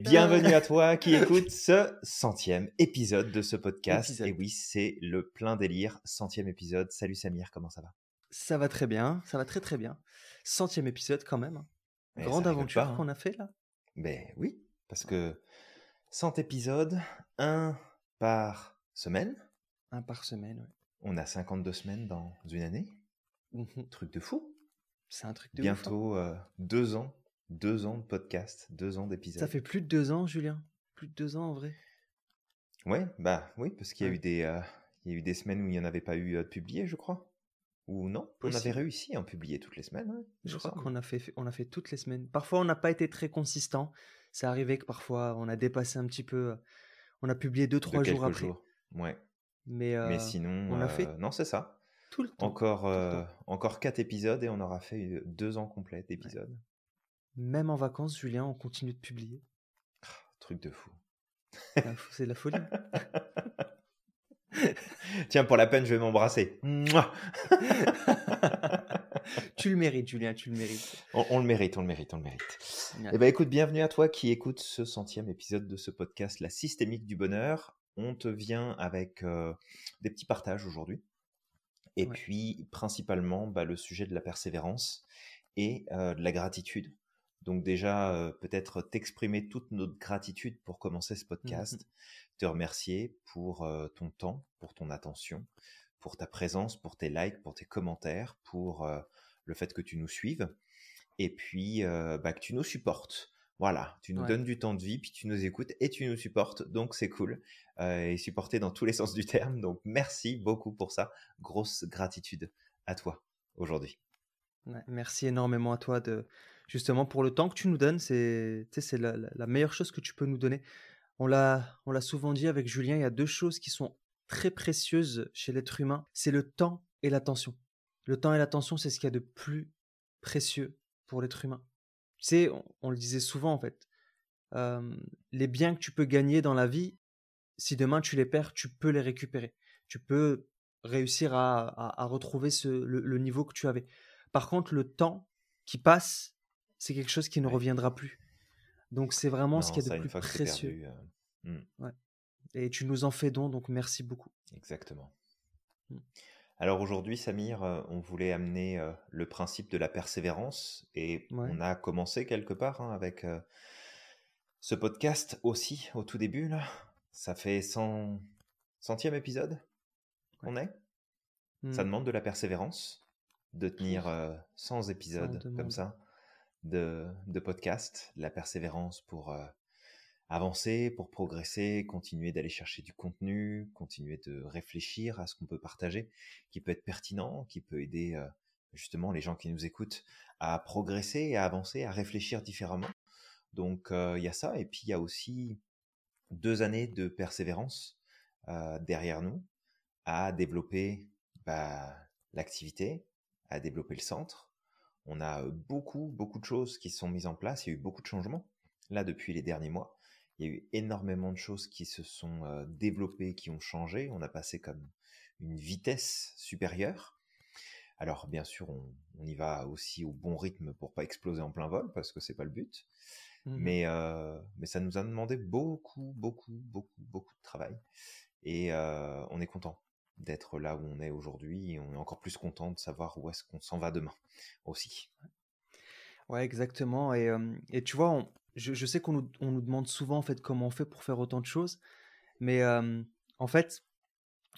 Bienvenue à toi qui écoute ce centième épisode de ce podcast. Et oui, c'est le plein délire, centième épisode. Salut Samir, comment ça va? Ça va très bien, ça va très très bien. Centième épisode quand même. Grande aventure hein. qu'on a fait là. Ben oui, parce que 100 épisodes, un par semaine. Un par semaine, oui. On a 52 semaines dans une année. Mmh Truc de fou. C'est un truc de Bientôt euh, deux ans. Deux ans de podcast, deux ans d'épisodes. Ça fait plus de deux ans, Julien. Plus de deux ans en vrai. Ouais, bah oui, parce qu'il y a eu des, euh, il y a eu des semaines où il n'y en avait pas eu euh, de publié, je crois. Ou non On avait réussi à en publier toutes les semaines. hein, Je crois qu'on a fait, on a fait toutes les semaines. Parfois, on n'a pas été très consistant. C'est arrivé que parfois, on a dépassé un petit peu. On a publié deux, De trois jours après. jours. Ouais. Mais, Mais euh, sinon, on a fait euh, non, c'est ça. tout le temps. Encore, le euh, temps. encore quatre épisodes et on aura fait deux ans complets d'épisodes. Même en vacances, Julien, on continue de publier. Truc de fou. Ah, C'est de la folie. Tiens, pour la peine, je vais m'embrasser. Tu le mérites, Julien, tu le mérites. on, on le mérite, on le mérite, on le mérite. Ouais. Eh ben, écoute, bienvenue à toi qui écoute ce centième épisode de ce podcast, La systémique du bonheur. On te vient avec euh, des petits partages aujourd'hui. Et Ouais. puis, principalement, bah, le sujet de la persévérance et euh, de la gratitude. Donc déjà, euh, peut-être t'exprimer toute notre gratitude pour commencer ce podcast, te remercier pour euh, ton temps, pour ton attention, pour ta présence, pour tes likes, pour tes commentaires, pour le fait que tu nous suives et puis bah, que tu nous supportes. Voilà, tu nous Ouais. donnes du temps de vie, puis tu nous écoutes et tu nous supportes, donc c'est cool. Euh, et supporter dans tous les sens du terme, donc merci beaucoup pour ça. Grosse gratitude à toi aujourd'hui. Ouais, merci énormément à toi de justement pour le temps que tu nous donnes. C'est c'est la, la- la meilleure chose que tu peux nous donner. On l'a on l'a souvent dit avec Julien, il y a deux choses qui sont très précieuses chez l'être humain. C'est le temps et l'attention. Le temps et l'attention, c'est ce qu'il y a de plus précieux pour l'être humain. Tu sais, on, on le disait souvent en fait. euh, les biens que tu peux gagner dans la vie, si demain tu les perds, tu peux les récupérer. Tu peux réussir à, à- à retrouver ce, le, le niveau que tu avais. Par contre, le temps qui passe, c'est quelque chose qui ne Ouais. reviendra plus. Donc c'est vraiment ce qu'il y a de plus précieux. perdu, euh, hmm, Et tu nous en fais don, donc merci beaucoup. exactement. Mm. Alors aujourd'hui, Samir, euh, on voulait amener euh, le principe de la persévérance et Ouais. on a commencé quelque part hein, avec euh, ce podcast aussi au tout début. Là. Ça fait 100... centième épisode qu'on est. Ça Hmm. demande de la persévérance, de tenir euh, 100 épisodes comme ça de, de podcast, de la persévérance pour avancer, pour progresser, continuer d'aller chercher du contenu, continuer de réfléchir à ce qu'on peut partager, qui peut être pertinent, qui peut aider euh, justement les gens qui nous écoutent à progresser, à avancer, à réfléchir différemment. Donc euh, il y a ça, et puis il y a aussi deux années de persévérance euh, derrière nous à développer bah, l'activité, à développer le centre. On a beaucoup, beaucoup de choses qui sont mises en place. Il y a eu beaucoup de changements là depuis les derniers mois. Il y a eu énormément de choses qui se sont développées, qui ont changé. On a passé comme une vitesse supérieure. Alors bien sûr, on, on y va aussi au bon rythme pour pas exploser en plein vol parce que c'est pas le but. Mhm. Mais, euh, mais ça nous a demandé beaucoup, beaucoup, beaucoup, beaucoup de travail. Et euh, on est content d'être là où on est aujourd'hui. Et on est encore plus content de savoir où est-ce qu'on s'en va demain aussi. Ouais, exactement. Et, euh, et tu vois, on- je, je sais qu'on nous, on nous demande souvent en fait comment on fait pour faire autant de choses, mais euh, en fait,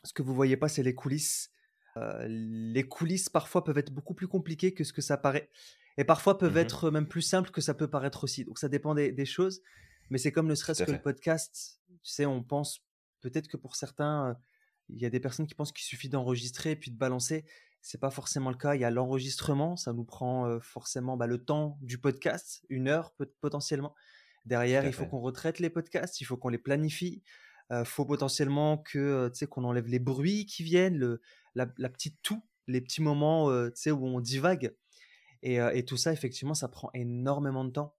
ce que vous voyez pas, c'est les coulisses. Euh, les coulisses parfois peuvent être beaucoup plus compliquées que ce que ça paraît, et parfois peuvent Mhm. être même plus simples que ça peut paraître aussi. Donc ça dépend des, des choses, mais c'est comme ne serait-ce que le podcast. Tu sais, on pense peut-être que pour certains, euh, il y a des personnes qui pensent qu'il suffit d'enregistrer et puis de balancer. C'est pas forcément le cas. Il y a l'enregistrement, ça nous prend euh, forcément bah, le temps du podcast, une heure peut- potentiellement. Derrière, il faut qu'on retraite les podcasts, il faut qu'on les planifie. Il faut potentiellement que euh, tu sais qu'on enlève les bruits qui viennent, le, la, la petite toux, les petits moments euh, tu sais où on divague. Et, euh, et tout ça, effectivement, ça prend énormément de temps.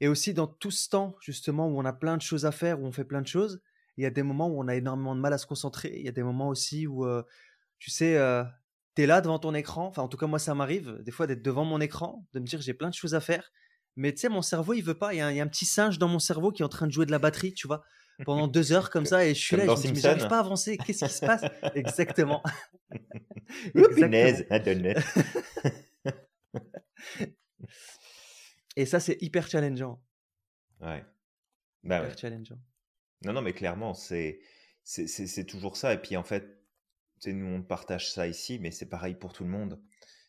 Et aussi dans tout ce temps, justement, où on a plein de choses à faire, où on fait plein de choses, il y a des moments où on a énormément de mal à se concentrer. Il y a des moments aussi où, euh, tu sais, euh, tu es là devant ton écran. Enfin, en tout cas, moi, ça m'arrive des fois d'être devant mon écran, de me dire j'ai plein de choses à faire. Mais tu sais, mon cerveau, il veut pas. Il y, a un petit singe dans mon cerveau qui est en train de jouer de la batterie, tu vois, pendant deux heures comme ça. Et je suis là, je me dis, j'arrive pas à avancer. Qu'est-ce qui se passe? Exactement. Exactement. et ça, c'est hyper challengeant. Ouais. Bah hyper challengeant. Non, non, mais clairement, c'est c'est toujours ça. Et puis en fait, nous, on partage ça ici, mais c'est pareil pour tout le monde.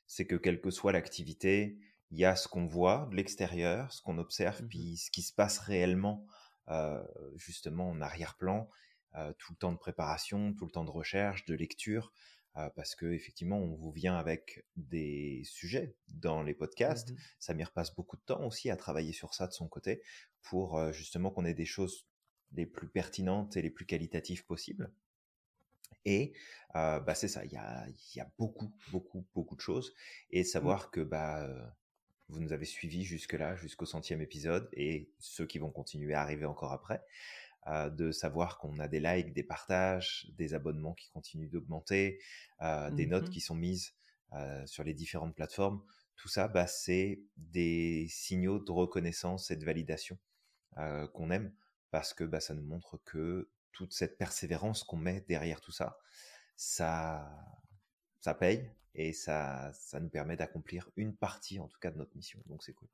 C'est que quelle que soit l'activité, il y a ce qu'on voit de l'extérieur, ce qu'on observe, mmh puis ce qui se passe réellement, euh, justement, en arrière-plan, euh, tout le temps de préparation, tout le temps de recherche, de lecture, euh, parce que effectivement, on vous vient avec des sujets dans les podcasts. Mmh Samir passe beaucoup de temps aussi à travailler sur ça de son côté, pour justement qu'on ait des choses les plus pertinentes et les plus qualitatives possibles. Et bah, c'est ça, il y a, y a, beaucoup, beaucoup, beaucoup de choses. Et mmh. savoir que bah, vous nous avez suivis jusque-là, jusqu'au centième épisode, et ceux qui vont continuer à arriver encore après, de savoir qu'on a des likes, des partages, des abonnements qui continuent d'augmenter, des notes mmh qui sont mises sur les différentes plateformes. Tout ça, bah, c'est des signaux de reconnaissance et de validation qu'on aime parce que bah, ça nous montre que toute cette persévérance qu'on met derrière tout ça, ça, ça paye et ça, ça nous permet d'accomplir une partie en tout cas de notre mission. Donc c'est cool.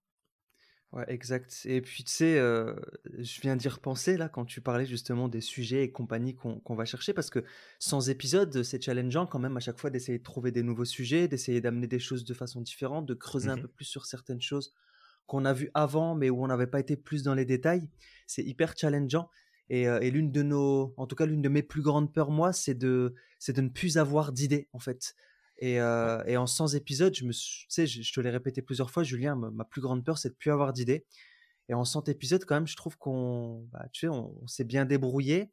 Ouais, exact. Et puis tu sais, je viens d'y repenser là quand tu parlais justement des sujets et compagnie qu'on va chercher parce que sans épisode, c'est challengeant quand même à chaque fois d'essayer de trouver des nouveaux sujets, d'essayer d'amener des choses de façon différente, de creuser un mmh peu plus sur certaines choses qu'on a vues avant mais où on n'avait pas été plus dans les détails. C'est hyper challengeant. Et, et l'une de nos, en tout cas l'une de mes plus grandes peurs moi, c'est de, c'est de ne plus avoir d'idées en fait. Et, et, en 100 épisodes, je, me sais, je, te l'ai répété plusieurs fois, Julien, ma, plus grande peur, c'est de plus avoir d'idées. Et en 100 épisodes, quand même, je trouve qu'on bah, tu sais, on, s'est bien débrouillé.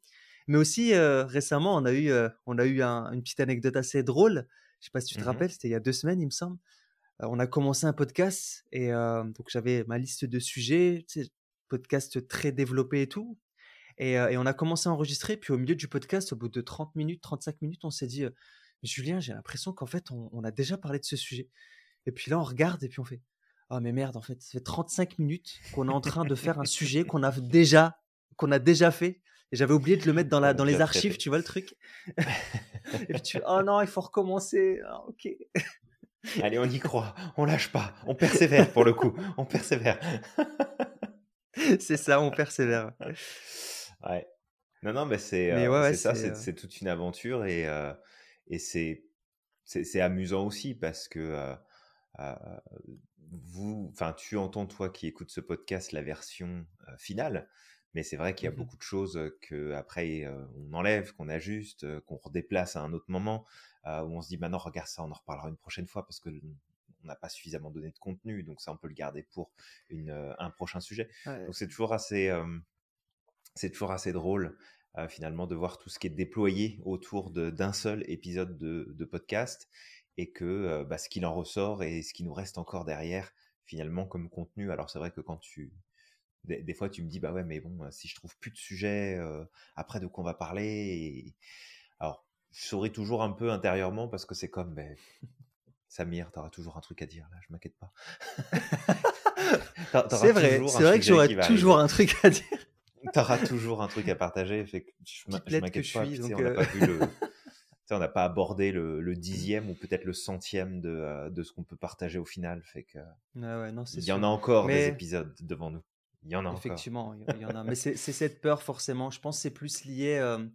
Mais aussi, récemment, on a eu, on a eu une petite anecdote assez drôle. Je sais pas si tu te mmh rappelles, c'était il y a deux semaines, il me semble. on a commencé un podcast et donc j'avais ma liste de sujets, tu sais, podcast très développé et tout. Et, et, on a commencé à enregistrer. Puis au milieu du podcast, au bout de 30 minutes, 35 minutes, on s'est dit Julien, j'ai l'impression qu'en fait, on, a déjà parlé de ce sujet. Et puis là, on regarde et puis on fait Oh, mais merde, en fait, ça fait 35 minutes qu'on est en train de faire un sujet qu'on a déjà, qu'on a déjà fait. Et j'avais oublié de le mettre dans, la, dans les archives, tu vois le truc Et puis tu Oh non, il faut recommencer. Ah, ok. Allez, on y croit, on lâche pas, on persévère pour le coup, on persévère. c'est ça, on persévère. Ouais. Non, non, mais c'est euh, ça, euh c'est toute une aventure et, euh, et c'est c'est amusant aussi parce que vous, enfin, tu entends toi qui écoutes ce podcast la version finale, mais c'est vrai qu'il y a mmh beaucoup de choses que après on enlève, qu'on ajuste, qu'on redéplace à un autre moment, où on se dit maintenant regarde ça, on en reparlera une prochaine fois parce que on n'a pas suffisamment donné de contenu, donc ça on peut le garder pour une, un prochain sujet. Donc c'est toujours assez, c'est toujours assez drôle finalement de voir tout ce qui est déployé autour d'un seul épisode de, podcast et que bah, ce qu'il en ressort et ce qui nous reste encore derrière finalement comme contenu. Alors c'est vrai que quand tu des, fois tu me dis bah ouais mais bon si je trouve plus de sujet après de quoi on va parler alors je souris toujours un peu intérieurement parce que c'est comme ben, Samir t'auras toujours un truc à dire là je m'inquiète pas. C'est vrai c'est vrai que j'aurais toujours un truc à dire T'auras toujours un truc à partager. Fait que je, m'inquiète pas. on n'a pas vu le. on n'a pas abordé le, dixième ou peut-être le centième de, euh, de ce qu'on peut partager au final. Fait que. Ah ouais, non, il y en a encore des épisodes devant nous. Il y en a Effectivement, il y en a. Mais c'est cette peur, forcément. Je pense que c'est plus lié euh,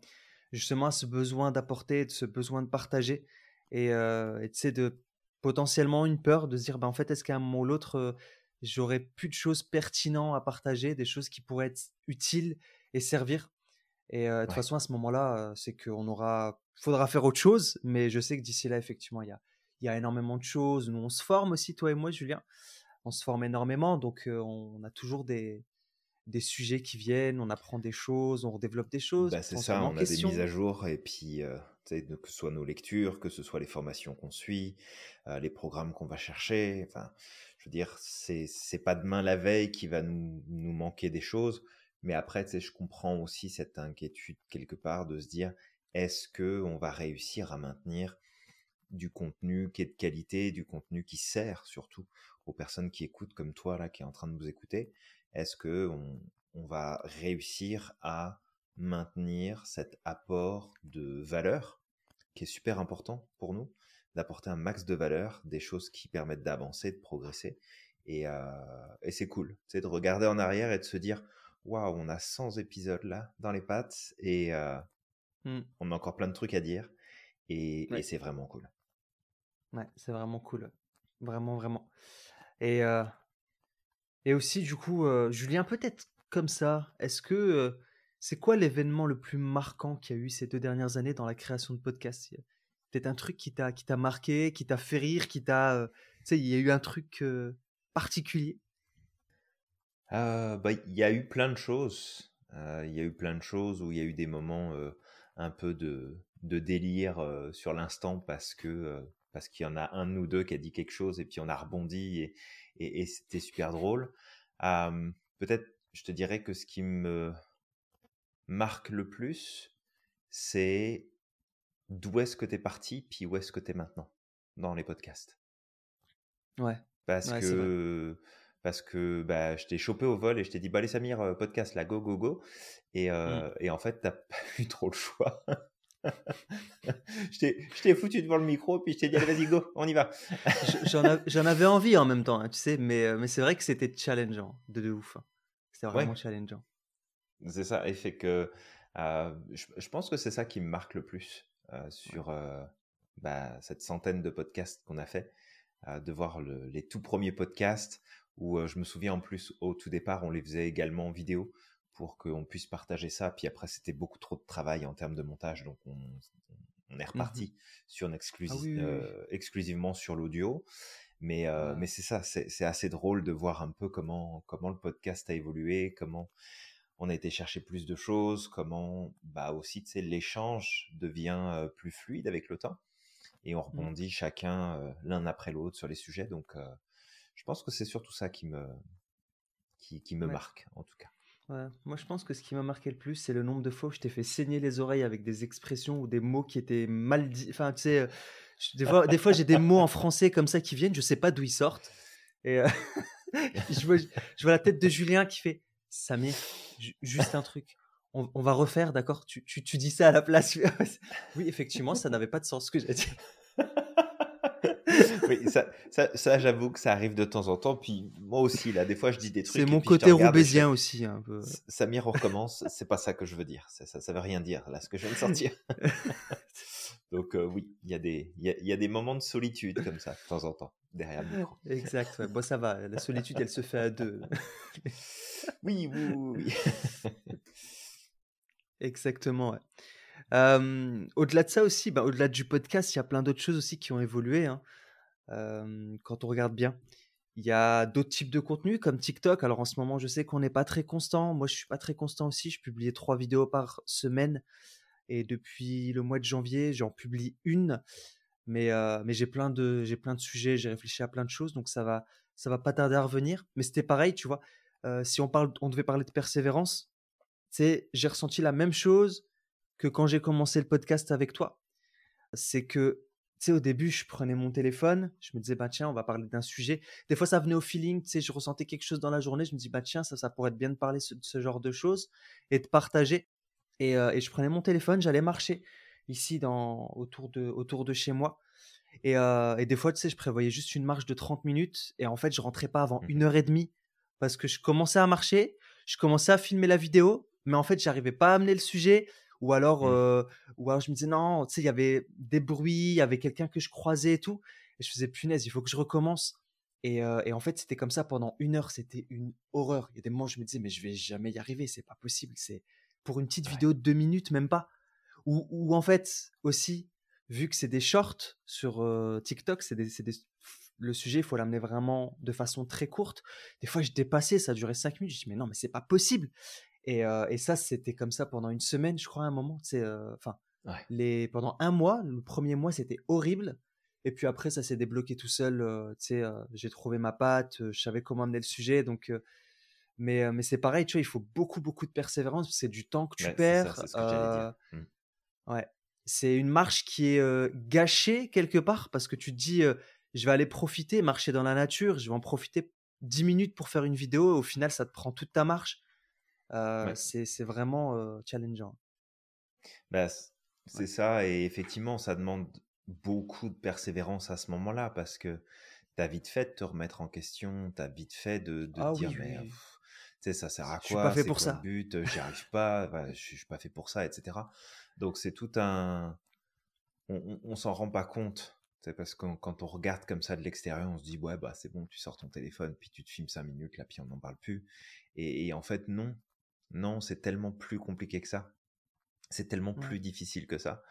justement à ce besoin d'apporter, ce besoin de partager. Et, euh, et de potentiellement une peur de se dire, bah, en fait, est-ce qu'à un moment ou l'autre, j'aurais plus de choses pertinentes à partager, des choses qui pourraient être utiles et servir. Et de toute façon, à ce moment-là, c'est qu'on aura, faudra faire autre chose. Mais je sais que d'ici là, effectivement, il y a, y a énormément de choses. Nous, on se forme aussi, toi et moi, Julien. On se forme énormément, donc on a toujours des, des sujets qui viennent, on apprend des choses, on développe des choses. Bah, c'est ça, on a des mises à jour et puis que ce soit nos lectures, que ce soit les formations qu'on suit, les programmes qu'on va chercher. Enfin, dire, c'est c'est pas demain la veille qui va nous, manquer des choses, mais après, je comprends aussi cette inquiétude quelque part de se dire, est-ce que on va réussir à maintenir du contenu qui est de qualité, du contenu qui sert surtout aux personnes qui écoutent comme toi là qui est en train de nous écouter? Est-ce que on, va réussir à maintenir cet apport de valeur qui est super important pour nous, d'apporter un max de valeur, des choses qui permettent d'avancer, de progresser. Et, euh, c'est cool, c'est de regarder en arrière et de se dire, waouh, on a 100 épisodes là dans les pattes et euh, mmh. on a encore plein de trucs à dire. Et, c'est vraiment cool. Ouais, c'est vraiment cool. Vraiment, vraiment. Et, euh, et aussi, du coup, Julien, peut-être comme ça, est-ce que c'est quoi l'événement le plus marquant qu'il y a eu ces deux dernières années dans la création de podcasts? Peut-être un truc qui t'a qui t'a marqué, qui t'a fait rire, qui t'a, tu sais, il y a eu un truc particulier? bah, il y a eu plein de choses. Il y a eu plein de choses où il y a eu des moments un peu de, de délire sur l'instant parce que parce qu'il y en a un ou deux qui a dit quelque chose et puis on a rebondi et, et c'était super drôle. Peut-être, je te dirais que ce qui me marque le plus, c'est d'où est-ce que tu es parti, puis où est-ce que tu es maintenant dans les podcasts. Ouais. Parce que parce que bah, je t'ai chopé au vol et je t'ai dit bah allez Samir euh, podcast là go go go et, euh, et en fait t'as pas eu trop le choix. Je t'ai foutu devant le micro puis je t'ai dit vas-y go on y va. J'en avais envie en même temps hein, tu sais mais, euh, mais c'est vrai que c'était challengeant de, de ouf. Hein. c'était vraiment challengeant. C'est ça, et fait que je, pense que c'est ça qui me marque le plus sur bah, cette centaine de podcasts qu'on a fait, de voir les tout premiers podcasts où je me souviens en plus au tout départ on les faisait également en vidéo pour qu'on puisse partager ça. Puis après c'était beaucoup trop de travail en termes de montage, donc on, est mmh reparti sur une ah exclusivement sur l'audio. Mais, mais c'est ça, c'est assez drôle de voir un peu comment, comment le podcast a évolué, comment on a été chercher plus de choses, comment bah aussi l'échange devient plus fluide avec le temps et on mmh. rebondit chacun l'un après l'autre sur les sujets. Donc je pense que c'est surtout ça qui me qui, me marque en tout cas. Moi, je pense que ce qui m'a marqué le plus, c'est le nombre de fois où je t'ai fait saigner les oreilles avec des expressions ou des mots qui étaient mal dits. Enfin, tu sais, des fois, des fois j'ai des mots en français comme ça qui viennent, je sais pas d'où ils sortent. Et je, vois, je, vois, la tête de Julien qui fait Samir, juste un truc. On, va refaire, d'accord? Tu, tu, dis ça à la place. oui, effectivement, ça n'avait pas de sens ce que j'ai dit. oui, ça, ça, j'avoue que ça arrive de temps en temps. Puis moi aussi, là, des fois, je dis des trucs. C'est mon côté roubaisien aussi, un peu. Samir, on recommence. c'est pas ça que je veux dire. Ça, ça, veut rien dire, là, ce que je viens de sortir. Donc, euh, oui, il y, a des, y, a, y a des moments de solitude comme ça, de temps en temps, derrière le micro. Exact. Bon, ça va. La solitude, elle se fait à deux. oui, oui, oui. Exactement. au-delà de ça aussi, bah, au-delà du podcast, il y a plein d'autres choses aussi qui ont évolué. Hein. quand on regarde bien, il y a d'autres types de contenus comme TikTok. Alors en ce moment, je sais qu'on n'est pas très constant. Moi, je suis pas très constant aussi. Je publiais trois vidéos par semaine. Et depuis le mois de janvier, j'en publie une. Mais, mais j'ai plein de j'ai plein de sujets. J'ai réfléchi à plein de choses. Donc ça va ça va pas tarder à revenir. Mais c'était pareil, tu vois. si on parle on devait parler de persévérance, j'ai ressenti la même chose que quand j'ai commencé le podcast avec toi. C'est que, tu sais, au début, je prenais mon téléphone, je me disais, bah tiens, on va parler d'un sujet. Des fois, ça venait au feeling, tu sais, je ressentais quelque chose dans la journée, je me dis, bah tiens, ça, ça pourrait être bien de parler de ce, genre de choses et de partager. Et, euh, et je prenais mon téléphone, j'allais marcher ici dans, autour, de, autour de chez moi. Et, euh, et, des fois, tu sais, je prévoyais juste une marche de 30 minutes et en fait, je rentrais pas avant mmh une heure et demie parce que je commençais à marcher, je commençais à filmer la vidéo, mais en fait, j'arrivais pas à amener le sujet. Ou alors, mmh. ou alors je me disais, non, tu sais, il y avait des bruits, il y avait quelqu'un que je croisais et tout. Et je faisais, punaise, il faut que je recommence. Et, et en fait, c'était comme ça pendant une heure. C'était une horreur. Il y a des moments où je me disais, mais je vais jamais y arriver. C'est pas possible. C'est pour une petite vidéo de deux minutes, même pas. Ou, ou en fait, aussi, vu que c'est des shorts sur TikTok, c'est des, des, le sujet, il faut l'amener vraiment de façon très courte. Des fois, je dépassais, ça durait cinq minutes. Je dis, mais non, mais c'est pas possible. Et, et ça, c'était comme ça pendant une semaine, je crois, à un moment. Enfin, les pendant un mois, le premier mois, c'était horrible. Et puis après, ça s'est débloqué tout seul. tu sais, j'ai trouvé ma patte, je savais comment amener le sujet. Donc, mais, mais c'est pareil, tu vois, il faut beaucoup, beaucoup de persévérance. C'est du temps que tu perds. C'est ce. Mmh. Ouais. c'est une marche qui est gâchée quelque part parce que tu te dis je vais aller profiter, marcher dans la nature, je vais en profiter 10 minutes pour faire une vidéo et au final ça te prend toute ta marche. C'est vraiment challengeant. Bah, c'est ça et effectivement ça demande beaucoup de persévérance à ce moment-là parce que tu as vite fait de te remettre en question, tu as vite fait de, de ah te dire oui, mais oui. Ça sert à Je suis pas quoi, fait pour quoi le ça. but, j'y arrive pas, je, je suis pas fait pour ça, etc. Donc c'est tout un, on, on, on s'en rend pas compte. C'est parce que quand on regarde comme ça de l'extérieur, on se dit ouais bah c'est bon, tu sors ton téléphone, puis tu te filmes cinq minutes, là puis on n'en parle plus. Et, et, en fait non, non c'est tellement plus compliqué que ça. C'est tellement Ouais. plus difficile que ça.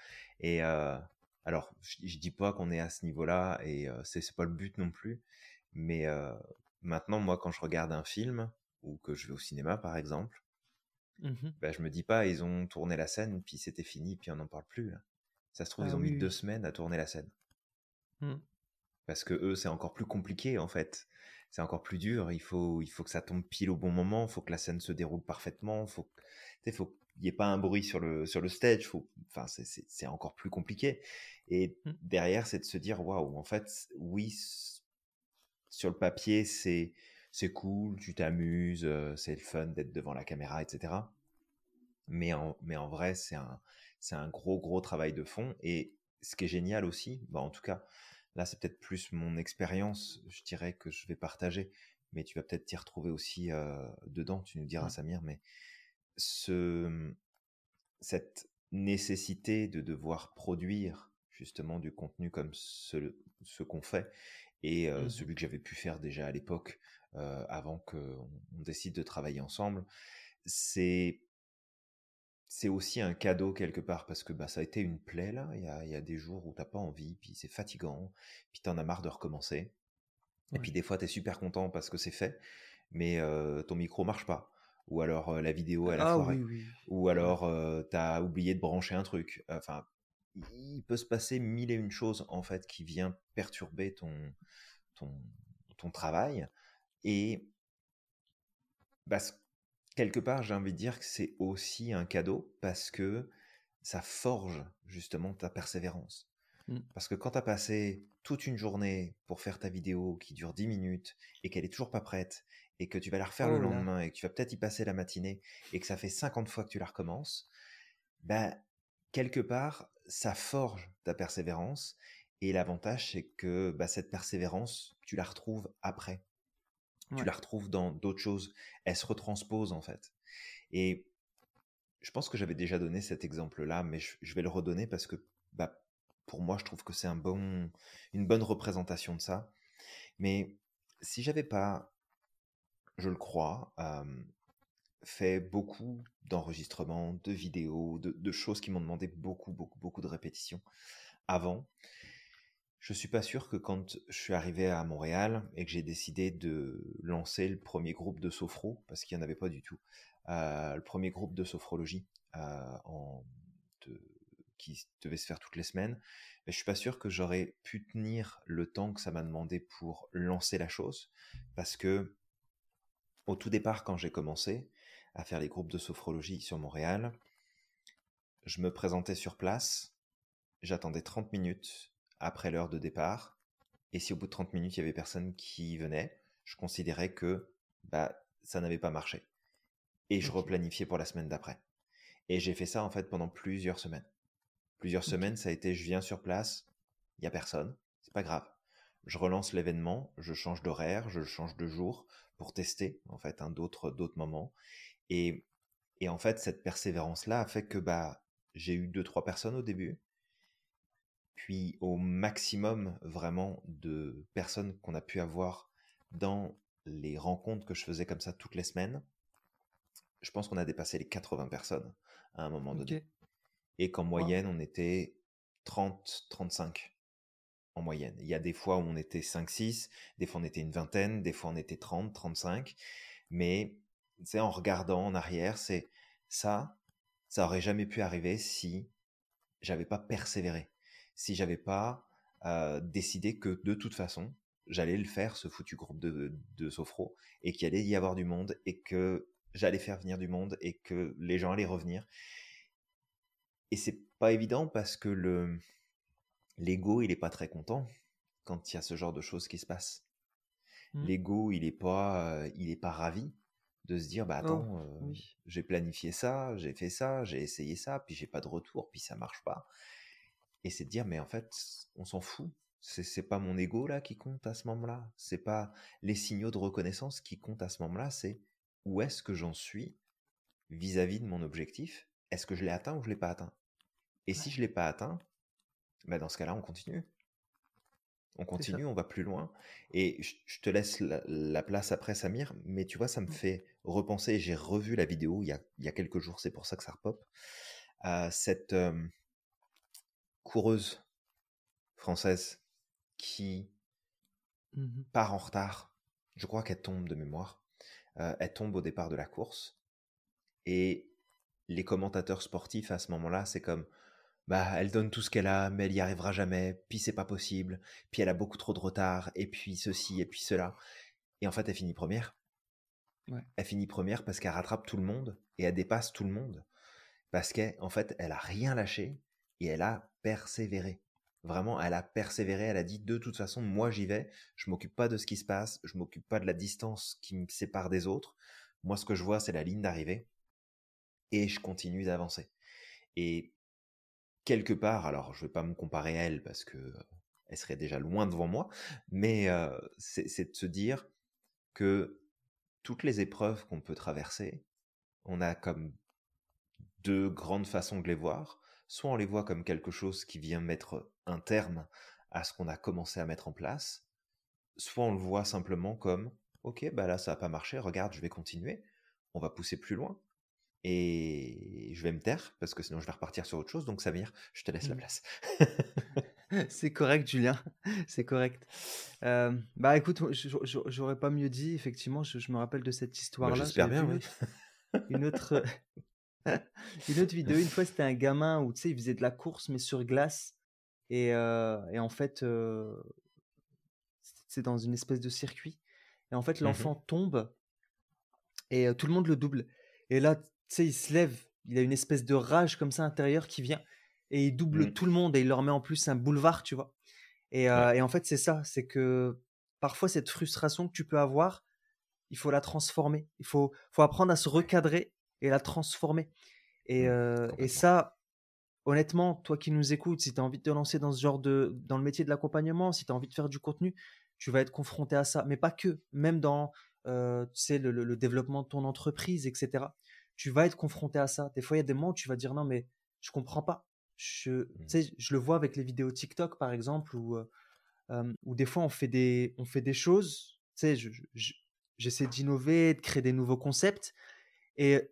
Et euh, alors je, je dis pas qu'on est à ce niveau-là et euh, c'est c'est pas le but non plus. Mais euh, maintenant moi quand je regarde un film ou que je vais au cinéma par exemple, Mmh bah, je me dis pas ils ont tourné la scène puis c'était fini puis on n'en parle plus. là. Ça se trouve Ah ils ont mis oui, deux semaines à tourner la scène. Mmh. Parce que eux, c'est encore plus compliqué en fait. C'est encore plus dur. Il faut, il faut que ça tombe pile au bon moment. Il faut que la scène se déroule parfaitement. Faut, sais, faut qu'il n'y ait pas un bruit sur le, sur le stage. Faut, enfin, c'est, encore plus compliqué. Et Mmh. derrière, c'est de se dire, waouh, en fait, oui, sur le papier, c'est, c'est cool, tu t'amuses, euh, c'est le fun d'être devant la caméra, etc. Mais en, mais en vrai, c'est un, c'est un gros, gros travail de fond. Et ce qui est génial aussi, bah, en tout cas, là, c'est peut-être plus mon expérience, je dirais, que je vais partager. Mais tu vas peut-être t'y retrouver aussi euh, dedans, tu nous diras. Samir. Mais ce, cette nécessité de devoir produire justement du contenu comme ce, ce qu'on fait et euh, Mmh celui que j'avais pu faire déjà à l'époque euh, avant qu'on on décide de travailler ensemble, c'est c'est aussi un cadeau quelque part parce que bah, ça a été une plaie là. Il y a, il y a des jours où t'as pas envie, puis c'est fatigant, puis t'en as marre de recommencer. Et puis des fois t'es super content parce que c'est fait, mais euh, ton micro marche pas. Ou alors euh, la vidéo elle a Ah foiré. oui, oui. Ou alors euh, t'as oublié de brancher un truc. Enfin, il peut se passer mille et une choses en fait qui vient perturber ton, ton, ton travail. Et bah, quelque part, j'ai envie de dire que c'est aussi un cadeau parce que ça forge justement ta persévérance. Mmh. Parce que quand tu as passé toute une journée pour faire ta vidéo qui dure 10 minutes et qu'elle est toujours pas prête et que tu vas la refaire le Oh lendemain et que tu vas peut-être y passer la matinée et que ça fait 50 fois que tu la recommences, bah, quelque part, ça forge ta persévérance. Et l'avantage, c'est que bah, cette persévérance, tu la retrouves après tu la retrouves dans d'autres choses. Elle se retranspose en fait. Et je pense que j'avais déjà donné cet exemple-là, mais je, je vais le redonner parce que bah, pour moi, je trouve que c'est un bon, une bonne représentation de ça. Mais si j'avais pas, je le crois, euh, fait beaucoup d'enregistrements, de vidéos, de, de choses qui m'ont demandé beaucoup, beaucoup, beaucoup de répétitions avant, je suis pas sûr que quand je suis arrivé à Montréal et que j'ai décidé de lancer le premier groupe de sophro, parce qu'il n'y en avait pas du tout, euh, le premier groupe de sophrologie euh, qui devait se faire toutes les semaines, mais je suis pas sûr que j'aurais pu tenir le temps que ça m'a demandé pour lancer la chose, parce que au tout départ, quand j'ai commencé à faire les groupes de sophrologie sur Montréal, je me présentais sur place, j'attendais 30 minutes après l'heure de départ, et si au bout de 30 minutes, il y avait personne qui venait, je considérais que bah, ça n'avait pas marché. Et je replanifiais pour la semaine d'après. Et j'ai fait ça en fait pendant plusieurs semaines. Plusieurs semaines, ça a été je viens sur place, il n'y a personne, c'est pas grave. Je relance l'événement, je change d'horaire, je change de jour pour tester en fait un d'autres d'autres moments. Et, et en fait, cette persévérance-là a fait que bah j'ai eu deux trois personnes au début, puis au maximum vraiment de personnes qu'on a pu avoir dans les rencontres que je faisais comme ça toutes les semaines. Je pense qu'on a dépassé les 80 personnes à un moment donné. Et qu'en Wow. moyenne, on était 30-35 en moyenne. Il y a des fois où on était 5-6, des fois on était une vingtaine, des fois on était 30-35. Mais c'est en regardant en arrière, c'est ça, ça aurait jamais pu arriver si j'avais pas persévéré, si j'avais pas euh, décidé que de toute façon, j'allais le faire, ce foutu groupe de, de sophro, et qu'il allait y avoir du monde, et que j'allais faire venir du monde, et que les gens allaient revenir. et c'est pas évident parce que le l'ego, il est pas très content quand il y a ce genre de choses qui se passent. Mmh. L'ego, il est pas, euh, il est pas ravi de se dire, bah Oh, attends, euh, oui. j'ai planifié ça, j'ai fait ça, j'ai essayé ça, puis j'ai pas de retour, puis ça marche pas. Et c'est de dire, mais en fait, on s'en fout. C'est c'est pas mon ego là qui compte à ce moment-là. C'est pas les signaux de reconnaissance qui comptent à ce moment-là. C'est où est-ce que j'en suis vis-à-vis de mon objectif? Est-ce que je l'ai atteint ou je l'ai pas atteint? Et si je l'ai pas atteint, bah dans ce cas-là, on continue. On continue, on va plus loin. Et je je te laisse la, la place après, Samir. Mais tu vois, ça me fait repenser. J'ai revu la vidéo il y a, il y a quelques jours, c'est pour ça que ça repop. Cette euh, coureuse française qui Mmh part en retard. Je crois qu'elle tombe de mémoire. Euh, elle tombe au départ de la course. Et les commentateurs sportifs à ce moment-là, c'est comme bah elle donne tout ce qu'elle a, mais elle y arrivera jamais, puis c'est pas possible, puis elle a beaucoup trop de retard, et puis ceci, et puis cela. Et en fait, elle finit première. Ouais. Elle finit première parce qu'elle rattrape tout le monde et elle dépasse tout le monde. Parce qu'en fait, elle a rien lâché et elle a persévéré. Vraiment, elle a persévéré, elle a dit de toute façon, moi j'y vais, je m'occupe pas de ce qui se passe, je m'occupe pas de la distance qui me sépare des autres. Moi, ce que je vois, c'est la ligne d'arrivée et je continue d'avancer. Et quelque part, alors je vais pas me comparer à elle parce que euh, elle serait déjà loin devant moi, mais euh, c'est c'est de se dire que toutes les épreuves qu'on peut traverser, on a comme deux grandes façons de les voir. Soit on les voit comme quelque chose qui vient mettre un terme à ce qu'on a commencé à mettre en place, soit on le voit simplement comme ok, bah là ça n'a pas marché, regarde, je vais continuer, on va pousser plus loin. Et je vais me taire parce que sinon je vais repartir sur autre chose. Donc Samir, je te laisse la Mmh. place. C'est correct, Julien. C'est correct. Euh, bah écoute, j'aurais pas mieux dit. Effectivement, je, je me rappelle de cette Bah, histoire-là. J'espère J'avais bien, oui. une autre, une autre, vidéo. Une fois, c'était un gamin où tu sais, il faisait de la course mais sur glace. Et, euh, et en fait, euh, c'est dans une espèce de circuit. Et en fait, Mhm. l'enfant tombe et euh, tout le monde le double. Et là, tu sais, il se lève. Il a une espèce de rage comme ça intérieure qui vient et il double Mm. tout le monde et il leur met en plus un boulevard, tu vois. Et, Ouais. et en fait, c'est ça, c'est que parfois cette frustration que tu peux avoir, il faut la transformer. Il faut, faut apprendre à se recadrer et la transformer. Et, Mm. euh, et ça, honnêtement, toi qui nous écoutes, si tu as envie de te lancer dans ce genre de, dans le métier de l'accompagnement, si tu as envie de faire du contenu, tu vas être confronté à ça. Mais pas que, même dans, euh, tu sais, le, le- le développement de ton entreprise, etc. Tu vas être confronté à ça. Des fois, il y a des moments où tu vas dire non, mais je comprends pas. Je, tu Mm. sais, je le vois avec les vidéos TikTok, par exemple, où, euh, où des fois on fait des, on fait des choses. Tu sais, je- je- j'essaie d'innover, de créer des nouveaux concepts. Et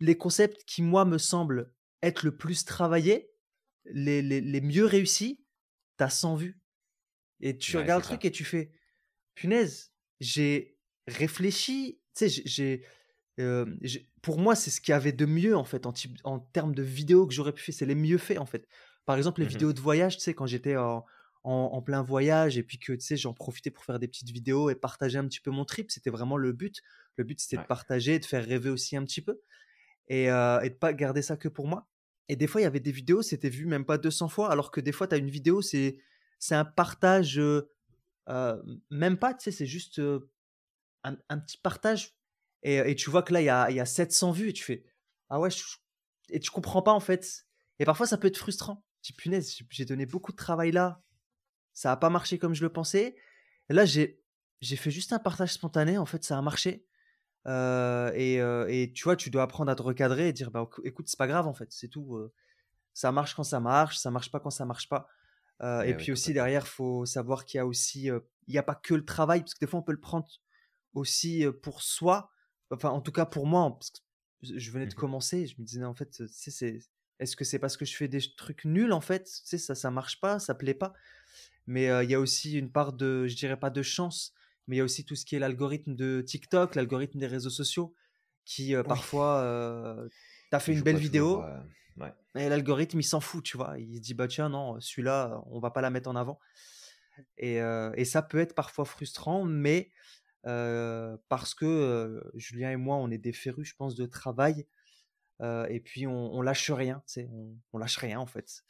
les concepts qui, moi, me semblent être le plus travaillés, les, les, les mieux réussis, t'as 100 vues. Et tu Ouais, regardes le ça. truc et tu fais, punaise, j'ai réfléchi, tu sais, j'ai- j'ai, euh, j'ai- pour moi, c'est ce qu'il y avait de mieux, en fait, en, type- en termes de vidéos que j'aurais pu faire. C'est les mieux faits, en fait. Par exemple, les Mhm. vidéos de voyage, tu sais, quand j'étais en, en, en plein voyage et puis que, tu sais, j'en profitais pour faire des petites vidéos et partager un petit peu mon trip, c'était vraiment le but. Le but, c'était Ouais. de partager, de faire rêver aussi un petit peu et, euh, et de pas garder ça que pour moi. Et des fois, il y avait des vidéos, c'était vu même pas 200 fois, alors que des fois, tu as une vidéo, c'est c'est un partage, euh, même pas, tu sais, c'est juste euh, un, un petit partage. Et, et tu vois que là, il y a, y a 700 vues et tu fais, ah ouais, je- et tu comprends pas en fait. Et parfois, ça peut être frustrant. Tu dis, punaise, j'ai- j'ai donné beaucoup de travail là, ça a pas marché comme je le pensais. Et là, j'ai j'ai fait juste un partage spontané, en fait, ça a marché. Euh, et, euh, et tu vois, tu dois apprendre à te recadrer et dire, bah, écoute, c'est pas grave en fait, c'est tout. euh, ça marche quand ça marche, ça marche pas quand ça marche pas. Eh et oui, puis aussi complètement. derrière, faut savoir qu'il y a aussi, il n'y a pas que le travail, parce que des fois on peut le prendre aussi pour soi. Enfin, en tout cas pour moi, parce que je venais de Mhm. commencer, je me disais en fait, c'est, est-ce que c'est parce que je fais des trucs nuls en fait, tu sais, ça, ça marche pas, ça plaît pas? Mais il y a aussi une part de, je dirais pas de chance, mais il y a aussi tout ce qui est l'algorithme de TikTok, l'algorithme des réseaux sociaux, qui euh, Oui. parfois, euh, t'as fait une belle toujours, vidéo, euh, Ouais. et l'algorithme, il s'en fout, tu vois. Il se dit, bah tiens, non, celui-là, on va pas la mettre en avant. Et, euh, et ça peut être parfois frustrant, mais euh, parce que Julien et moi, on est des férus, je pense, de travail, et puis on, on, lâche rien, on, on lâche rien en fait.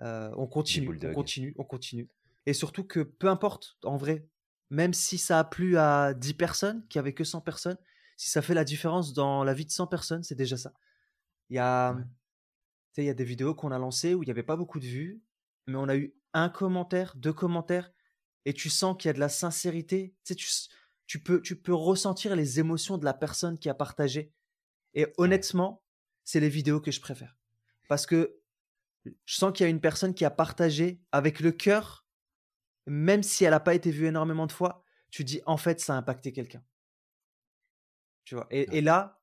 on continue, on continue, on continue. Et surtout que peu importe, en vrai, même si ça a plu à 10 personnes, qui avait que 100 personnes, si ça fait la différence dans la vie de 100 personnes, c'est déjà ça. Il y a, il y a des vidéos qu'on a lancées où il n'y avait pas beaucoup de vues, mais on a eu un commentaire, deux commentaires, et tu sens qu'il y a de la sincérité. Tu, tu, tu, peux, tu peux ressentir les émotions de la personne qui a partagé. Et honnêtement, c'est les vidéos que je préfère. Parce que je sens qu'il y a une personne qui a partagé avec le cœur, même si elle n'a pas été vue énormément de fois, tu dis en fait ça a impacté quelqu'un. Tu vois? Et, et là,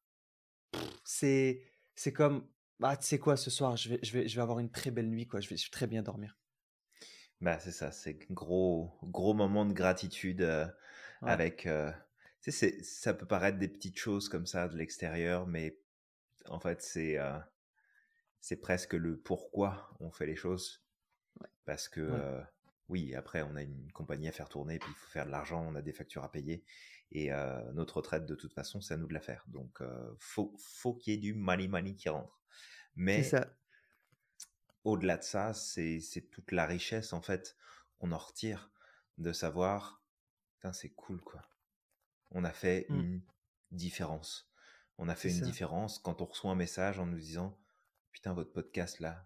c'est c'est comme bah tu sais quoi ce soir je vais je vais je vais avoir une très belle nuit quoi. Je vais, très bien dormir. Bah c'est ça, c'est gros gros moment de gratitude euh, avec. Euh, tu sais, ça peut paraître des petites choses comme ça de l'extérieur, mais en fait c'est euh, c'est presque le pourquoi on fait les choses. Parce que, oui, après, on a une compagnie à faire tourner, puis il faut faire de l'argent, on a des factures à payer. Et euh, notre retraite, de toute façon, c'est à nous de la faire. Donc, euh, faut, faut qu'il y ait du money money qui rentre. Mais au-delà de ça, c'est toute la richesse, en fait, qu'on en retire de savoir, c'est cool, quoi. On a fait mmh. une différence. On a fait une différence quand on reçoit un message en nous disant putain, votre podcast là,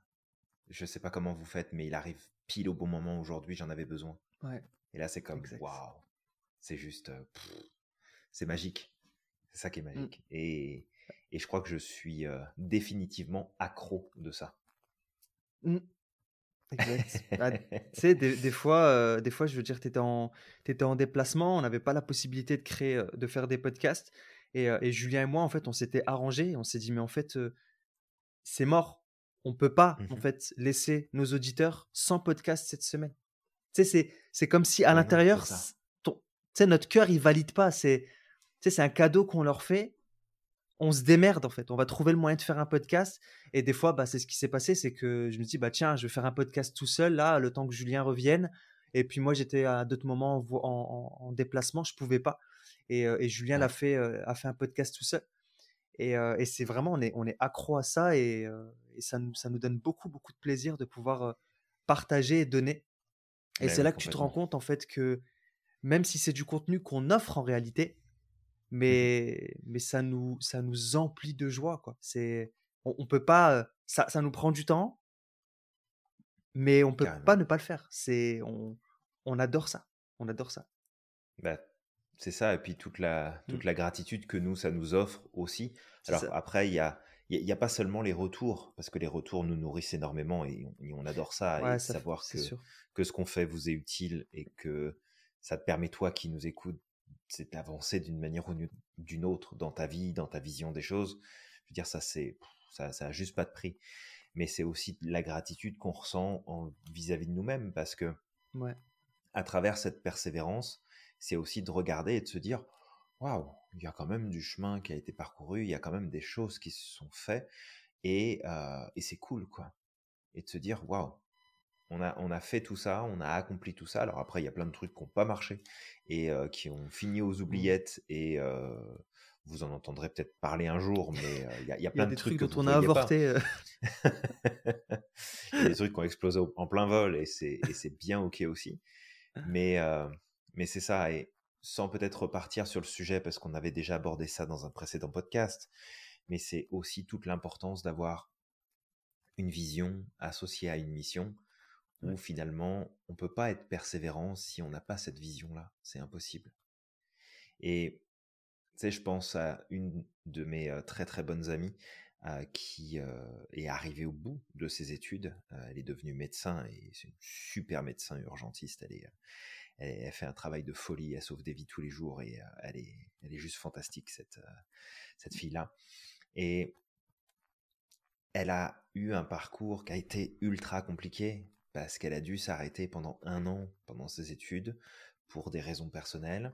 je sais pas comment vous faites, mais il arrive pile au bon moment aujourd'hui, j'en avais besoin. Et là, c'est comme, waouh, c'est juste, euh, c'est magique. C'est ça qui est mmh. magique. Et, et, je crois que je suis euh, définitivement accro de ça. Mmh. Exact. Bah, tu sais, des, fois, euh, des fois, je veux dire, tu étais en, étais en déplacement, on n'avait pas la possibilité de créer, de faire des podcasts. Et, et, Julien et moi, en fait, on s'était arrangé, on s'est dit, mais en fait, c'est mort. On peut pas, en mmh fait, laisser nos auditeurs sans podcast cette semaine. Tu sais, c'est comme si à l'intérieur, tu sais, notre cœur, il valide pas. C'est c'est un cadeau qu'on leur fait. On se démerde, en fait. On va trouver le moyen de faire un podcast. Et des fois, bah, c'est ce qui s'est passé. C'est que je me dis, bah, tiens, je vais faire un podcast tout seul, là, le temps que Julien revienne. Et puis moi, j'étais à d'autres moments en, déplacement, je pouvais pas. Et, Julien l'a fait, a fait un podcast tout seul. Et, c'est vraiment, on est, on est accro à ça et, ça, nous, ça nous donne beaucoup, beaucoup de plaisir de pouvoir partager et donner. Et c'est là que tu te rends compte en fait que même si c'est du contenu qu'on offre en réalité, mmh mais, mais ça, nous, ça nous emplit de joie. Quoi. C'est, on, peut pas, ça, ça nous prend du temps, mais on peut pas ne pas le faire. C'est, on, on adore ça. On adore ça. Bah, c'est ça, et puis toute la, toute mmh. la gratitude que nous, ça nous offre aussi. Alors après, il y a, il a pas seulement les retours, parce que les retours nous nourrissent énormément et on, adore ça, et savoir que, que ce qu'on fait vous est utile et que ça te permet, toi qui nous écoutes, c'est d'avancer d'une manière ou d'une autre dans ta vie, dans ta vision des choses. Je veux dire, ça, c'est, ça, ça a juste pas de prix. Mais c'est aussi la gratitude qu'on ressent vis-à-vis de nous-mêmes, parce que à travers cette persévérance, c'est aussi de regarder et de se dire waouh, il y a quand même du chemin qui a été parcouru, il y a quand même des choses qui se sont faites et, euh, et c'est cool quoi. Et de se dire waouh, on a, on a fait tout ça, on a accompli tout ça. Alors après, il y a plein de trucs qui n'ont pas marché et euh, qui ont fini aux mmh. oubliettes et euh, vous en entendrez peut-être parler un jour, mais il y, a, plein de trucs, dont on a avorté. il y a des trucs qui ont explosé en plein vol et c'est bien ok aussi. Mais mais c'est ça, et sans peut-être repartir sur le sujet, parce qu'on avait déjà abordé ça dans un précédent podcast, mais c'est aussi toute l'importance d'avoir une vision associée à une mission, où finalement, on ne peut pas être persévérant si on n'a pas cette vision-là. C'est impossible. Et tu sais, je pense à une de mes euh, très très bonnes amies euh, qui euh, est arrivée au bout de ses études. elle est devenue médecin et c'est une super médecin urgentiste. Elle est, elle, fait un travail de folie, elle sauve des vies tous les jours et euh, elle, est, elle est juste fantastique, cette, euh, cette fille-là. Et elle a eu un parcours qui a été ultra compliqué parce qu'elle a dû s'arrêter pendant un an pendant ses études pour des raisons personnelles,